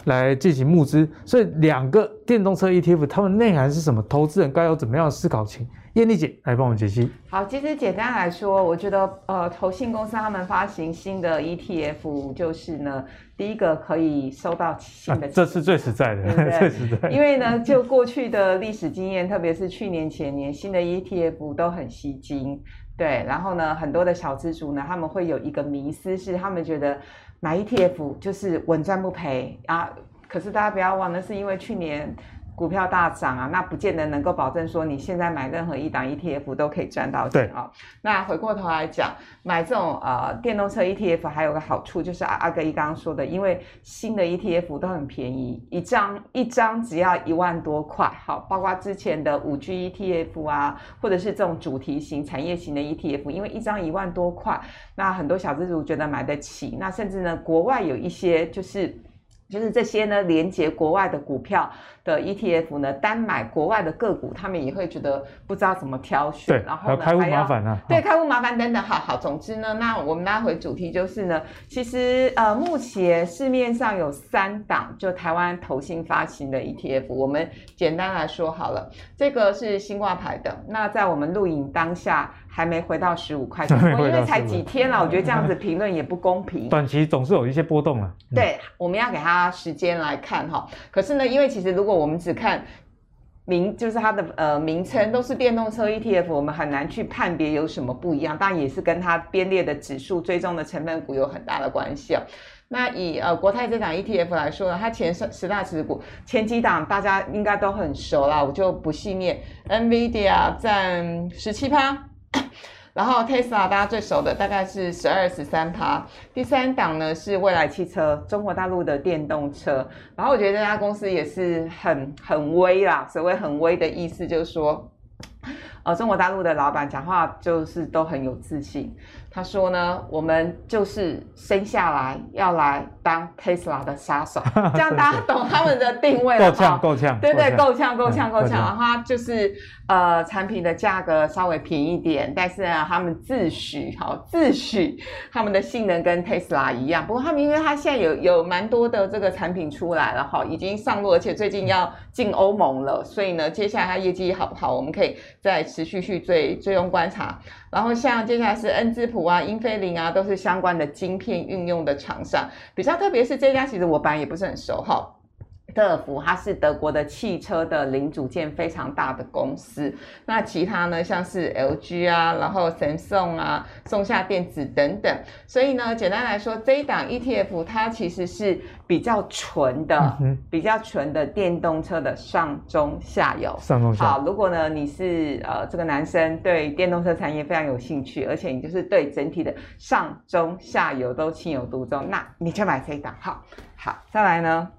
来进行募资，所以两个电动车 ETF，它们内涵是什么？投资人该有怎么样的思考情？燕俐姐来帮我们解析。好，其实简单来说，我觉得呃，投信公司他们发行新的 ETF，就是呢，第一个可以收到新的、啊，这是最实在的，对对 [LAUGHS] 最实在。因为呢，就过去的历史经验，特别是去年前年，新的 ETF 都很吸睛，对。然后呢，很多的小资族呢，他们会有一个迷思，是他们觉得买 ETF 就是稳赚不赔啊。可是大家不要忘了，是因为去年。股票大涨啊，那不见得能够保证说你现在买任何一档 ETF 都可以赚到钱啊、哦。那回过头来讲，买这种呃电动车 ETF 还有个好处就是阿阿哥一刚刚说的，因为新的 ETF 都很便宜，一张一张只要一万多块。好，包括之前的五 G ETF 啊，或者是这种主题型、产业型的 ETF，因为一张一万多块，那很多小资族觉得买得起。那甚至呢，国外有一些就是。就是这些呢，连接国外的股票的 ETF 呢，单买国外的个股，他们也会觉得不知道怎么挑选，对，然后呢开户麻烦啊，对，开户麻烦等等，好好，总之呢，那我们拉回主题就是呢，其实呃，目前市面上有三档就台湾投信发行的 ETF，我们简单来说好了，这个是新挂牌的，那在我们录影当下还没回到十五块 [LAUGHS] 钱，因为才几天了，我觉得这样子评论也不公平，短期总是有一些波动啊，嗯、对，我们要给他时间来看哈，可是呢，因为其实如果我们只看。名就是它的呃名称都是电动车 ETF，我们很难去判别有什么不一样，当然也是跟它编列的指数追踪的成分股有很大的关系哦。那以呃国泰这档 ETF 来说呢，它前十十大持股前几档大家应该都很熟啦，我就不细念。NVIDIA 占十七趴。[COUGHS] 然后 Tesla 大家最熟的大概是十二十三趴，第三档呢是未来汽车，中国大陆的电动车。然后我觉得这家公司也是很很微啦，所谓很微的意思就是说，[LAUGHS] 呃，中国大陆的老板讲话就是都很有自信。他说呢，我们就是生下来要来当 Tesla 的杀手，[LAUGHS] 这样大家懂他们的定位了吗？够呛，够呛，对对，够呛，够呛，够呛。然后他就是呃，产品的价格稍微便宜一点，但是呢，他们自诩好自诩他们的性能跟 Tesla 一样。不过他们因为他现在有有蛮多的这个产品出来了哈，已经上路，而且最近要进欧盟了，所以呢，接下来他业绩好不好，我们可以在持续去追追踪观察。然后像接下来是恩智浦啊、英飞凌啊，都是相关的晶片运用的厂商。比较特别是这家，其实我本来也不是很熟哈。德尔福，它是德国的汽车的零组件非常大的公司。那其他呢，像是 LG 啊，然后 Samsung 啊、松下电子等等。所以呢，简单来说，这一档 ETF 它其实是比较纯的、嗯、比较纯的电动车的上中下游。上中下游。好，如果呢你是呃这个男生对电动车产业非常有兴趣，而且你就是对整体的上中下游都情有独钟，那你就买这一档。好，好，再来呢。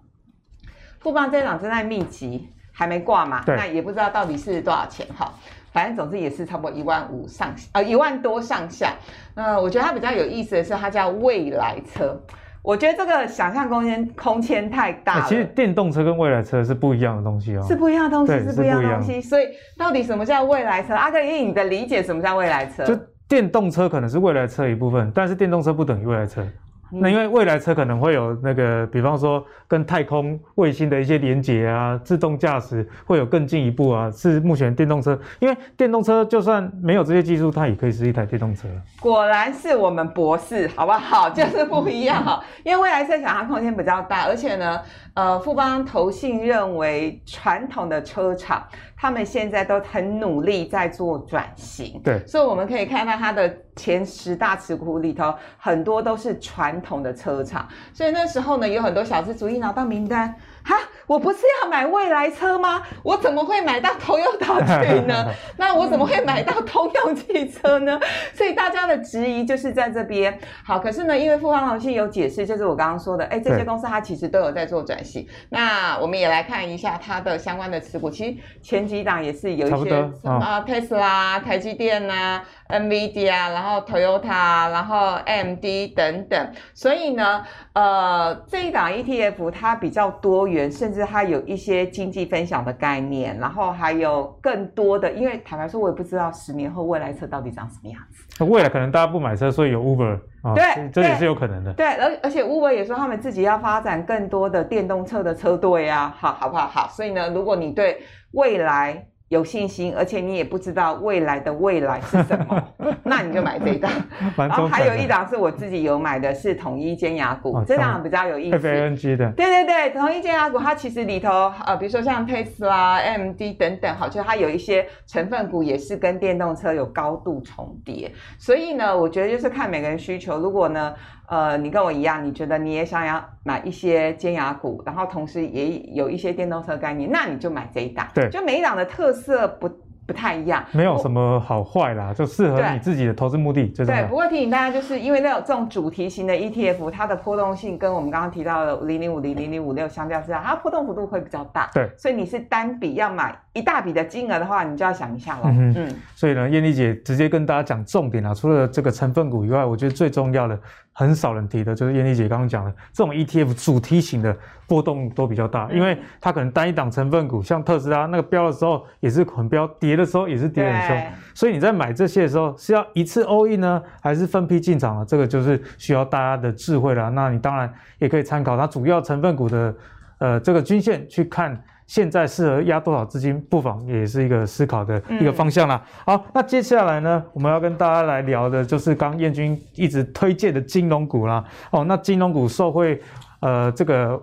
富邦这档正在密集，还没挂嘛？对那也不知道到底是多少钱哈。反正总之也是差不多一万五上呃一万多上下。那我觉得它比较有意思的是，它叫未来车。我觉得这个想象空间空间太大了。其实电动车跟未来车是不一样的东西哦。是不一样的东西，是不一样的东西。所以到底什么叫未来车？阿哥以你的理解，什么叫未来车？就电动车可能是未来车一部分，但是电动车不等于未来车。那因为未来车可能会有那个，比方说跟太空卫星的一些连接啊，自动驾驶会有更进一步啊，是目前电动车。因为电动车就算没有这些技术，它也可以是一台电动车。果然是我们博士，好不好？[LAUGHS] 就是不一样哈。因为未来车想象空间比较大，而且呢，呃，富邦投信认为传统的车厂。他们现在都很努力在做转型，对，所以我们可以看到它的前十大持股里头，很多都是传统的车厂，所以那时候呢，有很多小资主义拿到名单。哈，我不是要买未来车吗？我怎么会买到 Toyota 去呢？[LAUGHS] 那我怎么会买到通用汽车呢？所以大家的质疑就是在这边。好，可是呢，因为富邦投信有解释，就是我刚刚说的，哎，这些公司它其实都有在做转型。那我们也来看一下它的相关的持股，其实前几档也是有一些啊，特斯拉、台积电啊。NVIDIA，然后 Toyota，然后 AMD 等等，所以呢，呃，这一档 ETF 它比较多元，甚至它有一些经济分享的概念，然后还有更多的，因为坦白说，我也不知道十年后未来车到底长什么样子。未来可能大家不买车，所以有 Uber 啊，对，这也是有可能的。对，而而且 Uber 也说他们自己要发展更多的电动车的车队啊，好，好不好？好，所以呢，如果你对未来有信心，而且你也不知道未来的未来是什么，[LAUGHS] 那你就买这一档。[LAUGHS] 然后还有一档是我自己有买的，是统一尖牙股，哦、这档比较有意思。FANG 的。对对对，统一尖牙股，它其实里头呃，比如说像 Tesla、AMD 等等，好，就它有一些成分股也是跟电动车有高度重叠。所以呢，我觉得就是看每个人需求。如果呢，呃，你跟我一样，你觉得你也想要买一些尖牙股，然后同时也有一些电动车概念，那你就买这一档。对，就每一档的特色不不太一样，没有什么好坏啦，就适合你自己的投资目的。对，对，不过提醒大家，就是因为那种这种主题型的 ETF，它的波动性跟我们刚刚提到的零零五零零零五六相较之下，它波动幅度会比较大。对，所以你是单笔要买一大笔的金额的话，你就要想一下了。嗯，嗯，所以呢，燕丽姐直接跟大家讲重点啊，除了这个成分股以外，我觉得最重要的。很少人提的，就是燕丽姐刚刚讲的这种 ETF 主题型的波动都比较大，因为它可能单一档成分股，像特斯拉那个飙的时候也是很飙，跌的时候也是跌很凶，所以你在买这些的时候是要一次 all in 呢，还是分批进场啊？这个就是需要大家的智慧了。那你当然也可以参考它主要成分股的呃这个均线去看。现在适合压多少资金，不妨也是一个思考的一个方向啦。嗯、好，那接下来呢，我们要跟大家来聊的就是刚燕军一直推荐的金融股啦。哦，那金融股受惠呃这个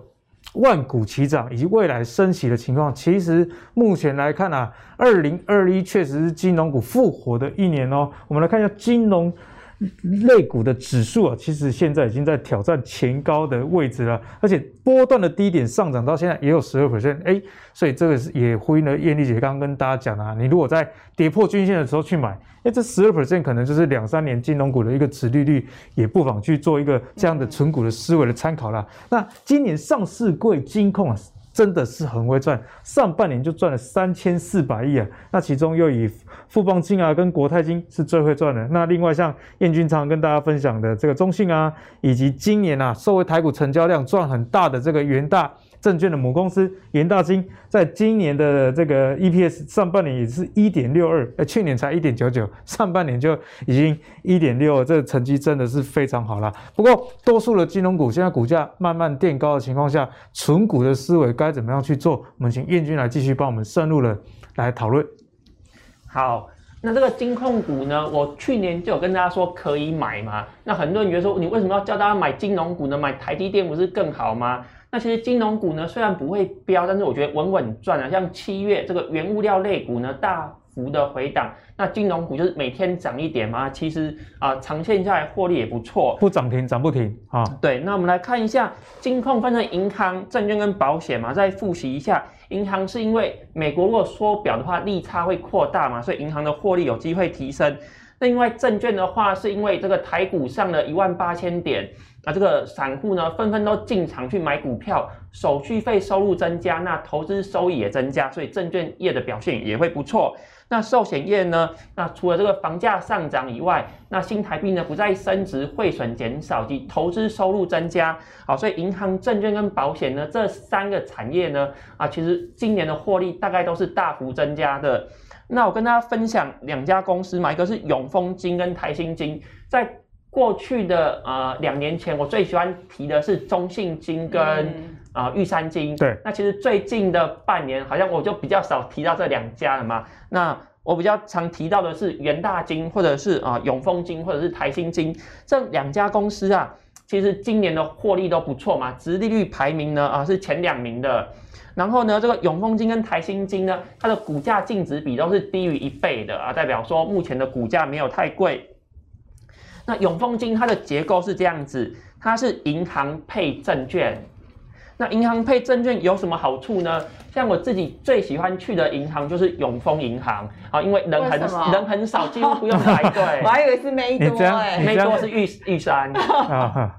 万股齐涨以及未来升息的情况，其实目前来看啊，二零二一确实是金融股复活的一年哦。我们来看一下金融。类股的指数啊，其实现在已经在挑战前高的位置了，而且波段的低点上涨到现在也有十二 percent，哎，所以这个是也呼应了燕俐姐刚刚跟大家讲啊，你如果在跌破均线的时候去买，哎，这十二 percent 可能就是两三年金融股的一个殖利率，也不妨去做一个这样的存股的思维的参考啦。那今年上市柜金控啊。真的是很会赚，上半年就赚了三千四百亿啊！那其中又以富邦金啊跟国泰金是最会赚的。那另外像燕君常跟大家分享的这个中信啊，以及今年啊作为台股成交量赚很大的这个元大。证券的母公司元大金，在今年的这个 EPS 上半年也是一点六二，呃，去年才一点九九，上半年就已经一点六，这个成绩真的是非常好了。不过，多数的金融股现在股价慢慢垫高的情况下，存股的思维该怎么样去做？我们请彦君来继续帮我们深入的来讨论。好，那这个金控股呢，我去年就有跟大家说可以买嘛。那很多人觉得说，你为什么要叫大家买金融股呢？买台积电不是更好吗？那其实金融股呢，虽然不会飙，但是我觉得稳稳赚啊。像七月这个原物料类股呢，大幅的回档，那金融股就是每天涨一点嘛。其实啊、呃，长线下来获利也不错，不涨停涨不停啊。对，那我们来看一下金控分成银行、证券跟保险嘛，再复习一下。银行是因为美国如果缩表的话，利差会扩大嘛，所以银行的获利有机会提升。那另外证券的话，是因为这个台股上了一万八千点。那这个散户呢，纷纷都进场去买股票，手续费收入增加，那投资收益也增加，所以证券业的表现也会不错。那寿险业呢，那除了这个房价上涨以外，那新台币呢不再升值，汇损减少及投资收入增加，好，所以银行、证券跟保险呢这三个产业呢，啊，其实今年的获利大概都是大幅增加的。那我跟大家分享两家公司嘛，一个是永丰金跟台新金，在。过去的呃两年前，我最喜欢提的是中信金跟啊、嗯呃、玉山金。对，那其实最近的半年，好像我就比较少提到这两家了嘛。那我比较常提到的是元大金，或者是啊、呃、永丰金，或者是台新金这两家公司啊，其实今年的获利都不错嘛，殖利率排名呢啊、呃、是前两名的。然后呢，这个永丰金跟台新金呢，它的股价净值比都是低于一倍的啊，代表说目前的股价没有太贵。那永丰金它的结构是这样子，它是银行配证券。那银行配证券有什么好处呢？像我自己最喜欢去的银行就是永丰银行啊，因为人很人很少，几乎不用排队。[LAUGHS] 我还以为是美多哎，美多是玉玉山 [LAUGHS] 啊。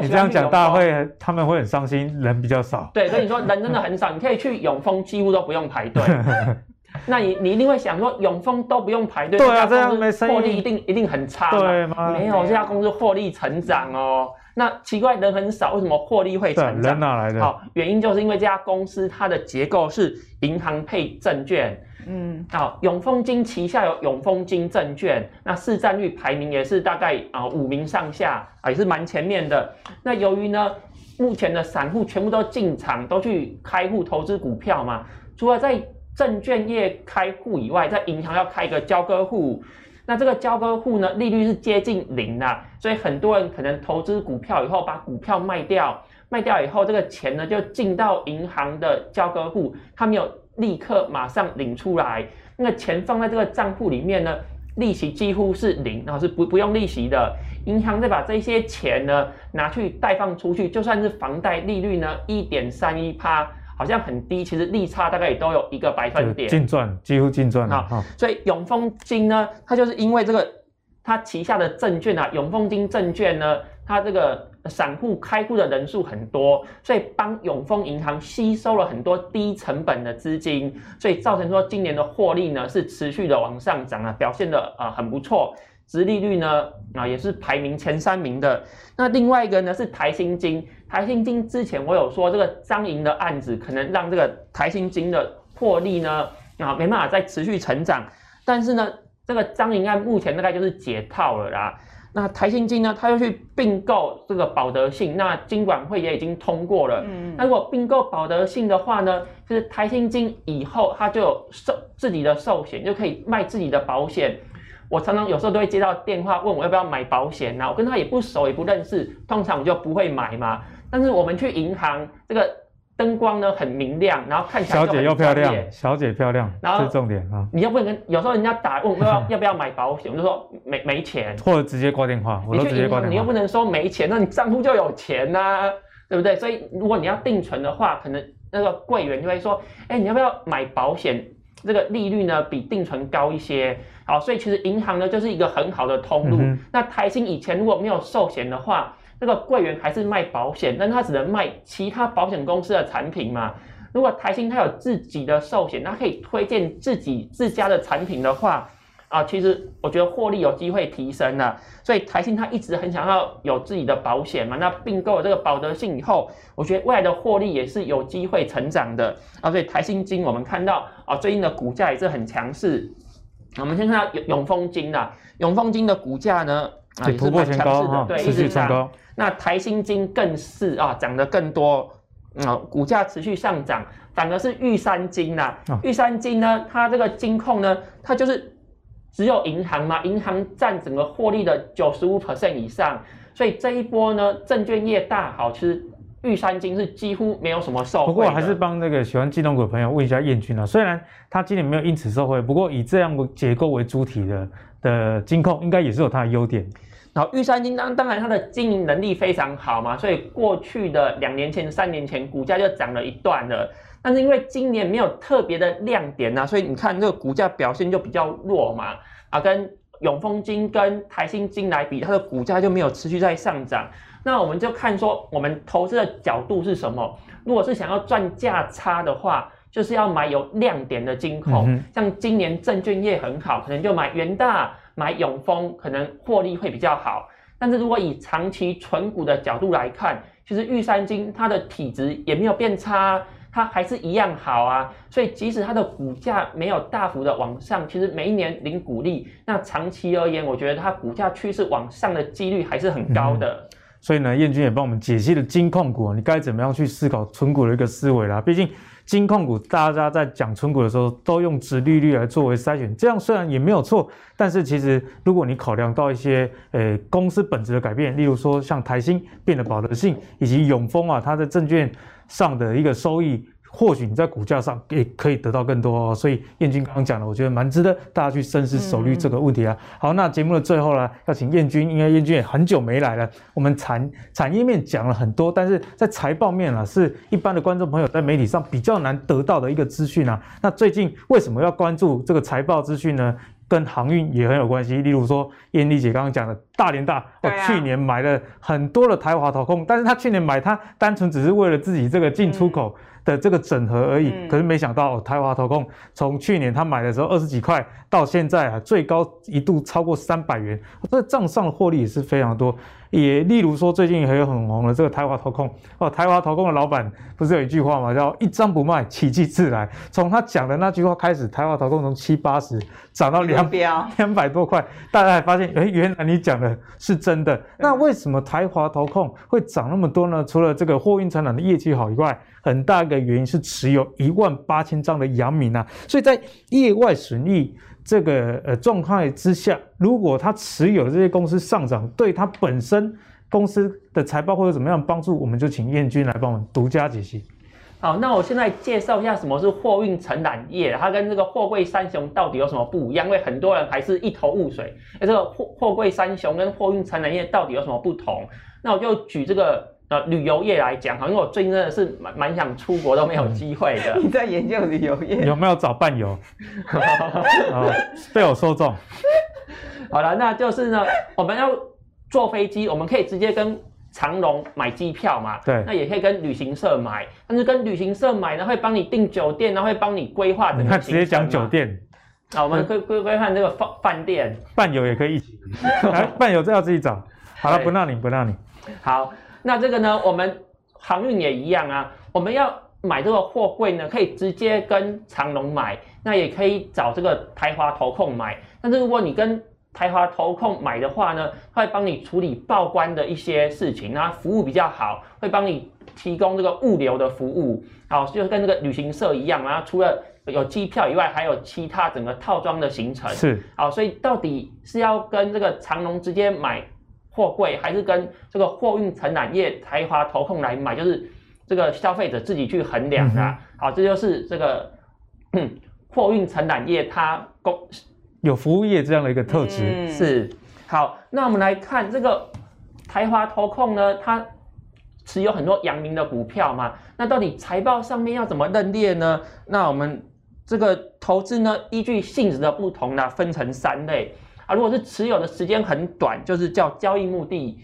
你这样讲，大家会他们会很伤心，人比较少。对，所以你说人真的很少，你可以去永丰，几乎都不用排队。[LAUGHS] 那你你一定会想说，永丰都不用排队，对啊，这样没获利一定一定很差嘛？对吗？没有，这家公司获利成长哦。那奇怪，人很少，为什么获利会成长？人哪来的？好，原因就是因为这家公司它的结构是银行配证券。嗯，好，永丰金旗下有永丰金证券，那市占率排名也是大概啊五名上下啊，也是蛮前面的。那由于呢，目前的散户全部都进场，都去开户投资股票嘛，除了在证券业开户以外，在银行要开一个交割户，那这个交割户呢，利率是接近零的，所以很多人可能投资股票以后，把股票卖掉，卖掉以后，这个钱呢就进到银行的交割户，他没有立刻马上领出来，那个钱放在这个账户里面呢，利息几乎是零，然后是不不用利息的，银行再把这些钱呢拿去贷放出去，就算是房贷利率呢一点三一趴。好像很低，其实利差大概也都有一个百分点，净赚几乎净赚啊。所以永丰金呢，它就是因为这个，它旗下的证券啊，永丰金证券呢，它这个散户开户的人数很多，所以帮永丰银行吸收了很多低成本的资金，所以造成说今年的获利呢是持续的往上涨啊，表现的啊、呃、很不错。殖利率呢啊也是排名前三名的。那另外一个呢是台新金，台新金之前我有说这个张银的案子可能让这个台新金的获利呢啊没办法再持续成长，但是呢这个张银案目前大概就是解套了啦。那台新金呢，他又去并购这个保德信，那金管会也已经通过了。嗯，那如果并购保德信的话呢，就是台新金以后它就有寿自己的寿险，就可以卖自己的保险。我常常有时候都会接到电话问我要不要买保险啊，我跟他也不熟也不认识，通常我就不会买嘛。但是我们去银行这个。灯光呢很明亮，然后看起来小姐又漂亮，小姐漂亮，然后是重点啊！你要不跟有时候人家打问要不要 [LAUGHS] 要不要买保险，我就说没没钱，或者直接挂电话，我都直接挂电话。你又不能说没钱，那你账户就有钱呐、啊，对不对？所以如果你要定存的话，可能那个柜员就会说，哎，你要不要买保险？这个利率呢比定存高一些，好，所以其实银行呢就是一个很好的通路。嗯、那台新以前如果没有寿险的话。那个柜员还是卖保险，但他只能卖其他保险公司的产品嘛。如果台新他有自己的寿险，他可以推荐自己自家的产品的话，啊，其实我觉得获利有机会提升了。所以台新他一直很想要有自己的保险嘛。那并购了这个保德信以后，我觉得未来的获利也是有机会成长的啊。所以台新金我们看到啊，最近的股价也是很强势。我们先看到永永丰金呐，永丰金的股价呢啊也是蛮强势的，对，一直涨。那台新金更是啊，涨得更多，啊，股价持续上涨，反而是玉山金呐，玉山金呢，它这个金控呢，它就是只有银行嘛，银行占整个获利的九十五 percent 以上，所以这一波呢，证券业大好，其实玉山金是几乎没有什么受惠。不过还是帮那个喜欢金融股的朋友问一下燕君啊，虽然他今年没有因此受惠，不过以这样的结构为主体的的金控，应该也是有它的优点。然后玉山金当当然它的经营能力非常好嘛，所以过去的两年前、三年前股价就涨了一段了。但是因为今年没有特别的亮点呐、啊，所以你看这个股价表现就比较弱嘛。啊，跟永丰金跟台新金来比，它的股价就没有持续在上涨。那我们就看说，我们投资的角度是什么？如果是想要赚价差的话，就是要买有亮点的金控，嗯、像今年证券业很好，可能就买元大。买永丰可能获利会比较好，但是如果以长期存股的角度来看，其实玉山金它的体质也没有变差，它还是一样好啊。所以即使它的股价没有大幅的往上，其实每一年领股利，那长期而言，我觉得它股价趋势往上的几率还是很高的。嗯、所以呢，彦军也帮我们解析了金控股，你该怎么样去思考存股的一个思维啦。毕竟。金控股，大家在讲存股的时候，都用殖利率来作为筛选，这样虽然也没有错，但是其实如果你考量到一些呃公司本质的改变，例如说像台新变得保德信，以及永丰啊，它在证券上的一个收益。或许你在股价上也可以得到更多哦，所以燕君刚刚讲的，我觉得蛮值得大家去深思熟虑这个问题啊。好，那节目的最后呢，要请燕君，因为燕君也很久没来了。我们产产业面讲了很多，但是在财报面啊，是一般的观众朋友在媒体上比较难得到的一个资讯啊。那最近为什么要关注这个财报资讯呢？跟航运也很有关系。例如说，燕丽姐刚刚讲的大连大，我、啊、去年买了很多的台华投控，但是他去年买它单纯只是为了自己这个进出口。嗯的这个整合而已，嗯、可是没想到台华投控从去年他买的时候二十几块，到现在啊最高一度超过三百元，这账上的获利也是非常多。也例如说最近还有很红的这个台华投控哦，台华投控的老板不是有一句话嘛，叫一张不卖，奇迹自来。从他讲的那句话开始，台华投控从七八十涨到两 [LAUGHS] 两百多块，大家还发现，诶，原来你讲的是真的。那为什么台华投控会涨那么多呢？除了这个货运船长的业绩好以外，很大一个原因是持有一万八千张的阳明啊，所以在业外损益这个呃状态之下，如果他持有这些公司上涨，对他本身公司的财报会有怎么样帮助？我们就请燕君来帮我们独家解析。好，那我现在介绍一下什么是货运承揽业，它跟这个货柜三雄到底有什么不一样？因为很多人还是一头雾水。哎，这个货货柜三雄跟货运承揽业到底有什么不同？那我就举这个。旅游业来讲哈，因为我最近真的是蛮蛮想出国都没有机会的。[LAUGHS] 你在研究旅游业？有没有找伴游？[LAUGHS] 被我说中。好了，那就是呢，我们要坐飞机，我们可以直接跟长龙买机票嘛。对。那也可以跟旅行社买，但是跟旅行社买呢，会帮你订酒店，然后会帮你规划整个行程。你看，直接讲酒店。啊，我们可以可以看这个饭饭店，伴游也可以一起，伴游这要自己找。好了，不闹你，不闹你。好，那这个呢，我们航运也一样啊，我们要买这个货柜呢，可以直接跟长龙买，那也可以找这个台华投控买。但是如果你跟台华投控买的话呢，会帮你处理报关的一些事情，那服务比较好，会帮你提供这个物流的服务，好，就跟这个旅行社一样，然后除了有机票以外，还有其他整个套装的行程，是，好，所以到底是要跟这个长龙直接买货柜，还是跟这个货运承揽业台华投控来买，就是这个消费者自己去衡量的，嗯、好，这就是这个嗯货运承揽业它公。有服务业这样的一个特质、嗯、是。好，那我们来看这个台华投控呢，它持有很多阳明的股票嘛，那到底财报上面要怎么认列呢？那我们这个投资呢，依据性质的不同呢，分成三类啊。如果是持有的时间很短，就是叫交易目的；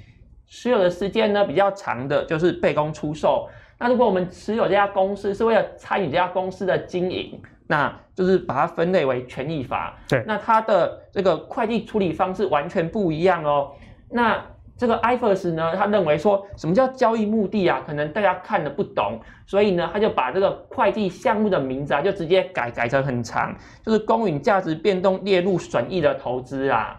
持有的时间呢比较长的，就是被公出售。那如果我们持有这家公司是为了参与这家公司的经营。那就是把它分类为权益法，对，那它的这个会计处理方式完全不一样哦。那这个 IFRS 呢，他认为说什么叫交易目的啊？可能大家看的不懂，所以呢，他就把这个会计项目的名字啊，就直接改改成很长，就是公允价值变动列入损益的投资啊。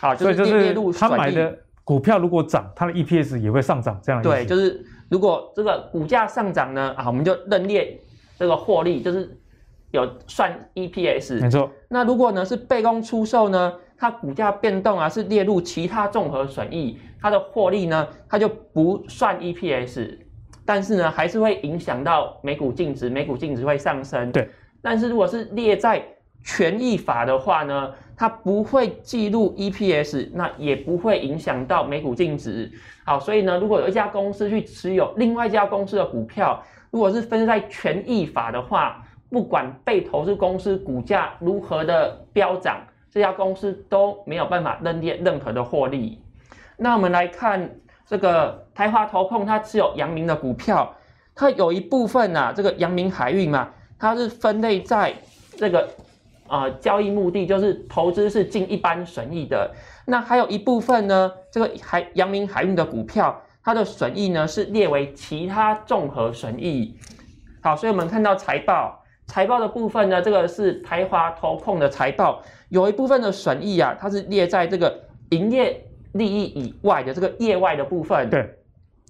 好，就是列入损益。他买的股票如果涨，它的 EPS 也会上涨，这样。对，就是如果这个股价上涨呢，啊，我们就认列这个获利，就是。有算 EPS，没错。那如果呢是被公出售呢，它股价变动啊是列入其他综合损益，它的获利呢它就不算 EPS，但是呢还是会影响到每股净值，每股净值会上升。对。但是如果是列在权益法的话呢，它不会记录 EPS，那也不会影响到每股净值。好，所以呢，如果有一家公司去持有另外一家公司的股票，如果是分在权益法的话。不管被投资公司股价如何的飙涨，这家公司都没有办法认列任何的获利。那我们来看这个台华投控，它持有阳明的股票，它有一部分呐、啊，这个阳明海运嘛，它是分类在这个啊、交易目的，就是投资是尽一般损益的。那还有一部分呢，这个海阳明海运的股票，它的损益呢是列为其他综合损益。好，所以我们看到财报。财报的部分呢，这个是台华投控的财报，有一部分的损益啊，它是列在这个营业利益以外的这个业外的部分。对，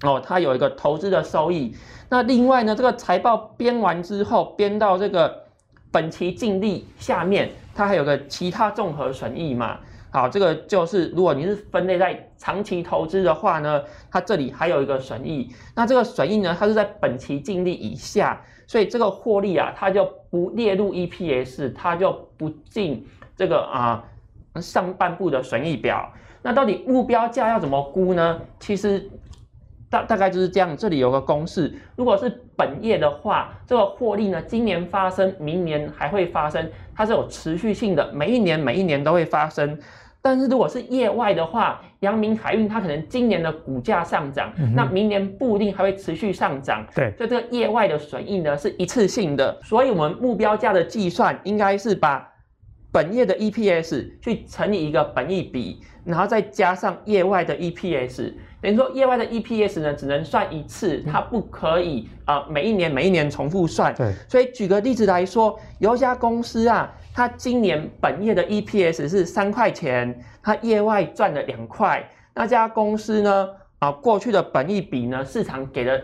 哦，它有一个投资的收益。那另外呢，这个财报编完之后，编到这个本期净利下面，它还有个其他综合损益嘛。好，这个就是如果你是分类在长期投资的话呢，它这里还有一个损益。那这个损益呢，它是在本期净利以下。所以这个获利啊，它就不列入 EPS，它就不进这个啊上半部的损益表。那到底目标价要怎么估呢？其实大大概就是这样。这里有个公式，如果是本业的话，这个获利呢，今年发生，明年还会发生，它是有持续性的，每一年每一年都会发生。但是如果是业外的话，阳明海运它可能今年的股价上涨，嗯、那明年不一定还会持续上涨。对，所以这个业外的损益呢是一次性的，所以我们目标价的计算应该是把本业的 EPS 去乘以一个本益比，然后再加上业外的 EPS。等于说业外的 EPS 呢只能算一次，它不可以啊、呃、每一年每一年重复算。对，所以举个例子来说，有一家公司啊。它今年本业的 EPS 是三块钱，它业外赚了两块。那家公司呢？啊，过去的本益比呢，市场给的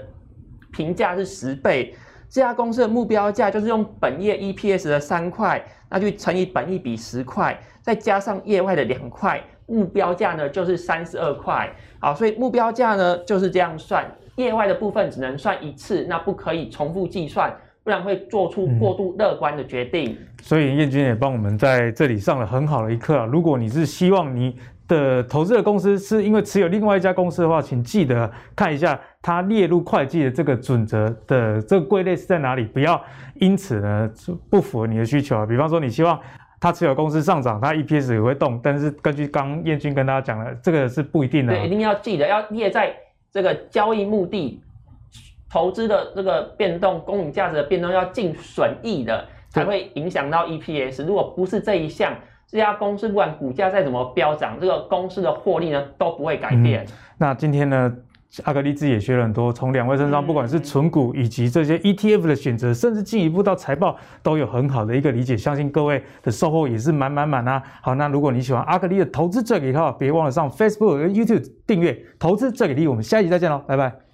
评价是十倍。这家公司的目标价就是用本业 EPS 的三块，那就乘以本益比十块，再加上业外的两块，目标价呢就是三十二块。好，所以目标价呢就是这样算，业外的部分只能算一次，那不可以重复计算。不然会做出过度乐观的决定。嗯、所以彦君也帮我们在这里上了很好的一课啊！如果你是希望你的投资的公司是因为持有另外一家公司的话，请记得看一下它列入会计的这个准则的这个归类是在哪里，不要因此呢不符合你的需求啊。比方说你希望它持有公司上涨，它 EPS 也会动，但是根据刚燕君跟大家讲的，这个是不一定的。对，一定要记得要列在这个交易目的。投资的这个变动，公允价值的变动要进损益的，才会影响到 EPS。如果不是这一项，这家公司不管股价再怎么飙涨，这个公司的获利呢都不会改变。嗯、那今天呢？阿格力自己也学了很多，从两位身上，不管是存股以及这些 ETF 的选择，甚至进一步到财报，都有很好的一个理解。相信各位的收获也是满满满啊！好，那如果你喜欢阿格力的投资最给力的话，别忘了上 Facebook 跟 YouTube 订阅投资最给力。我们下一集再见喽，拜拜。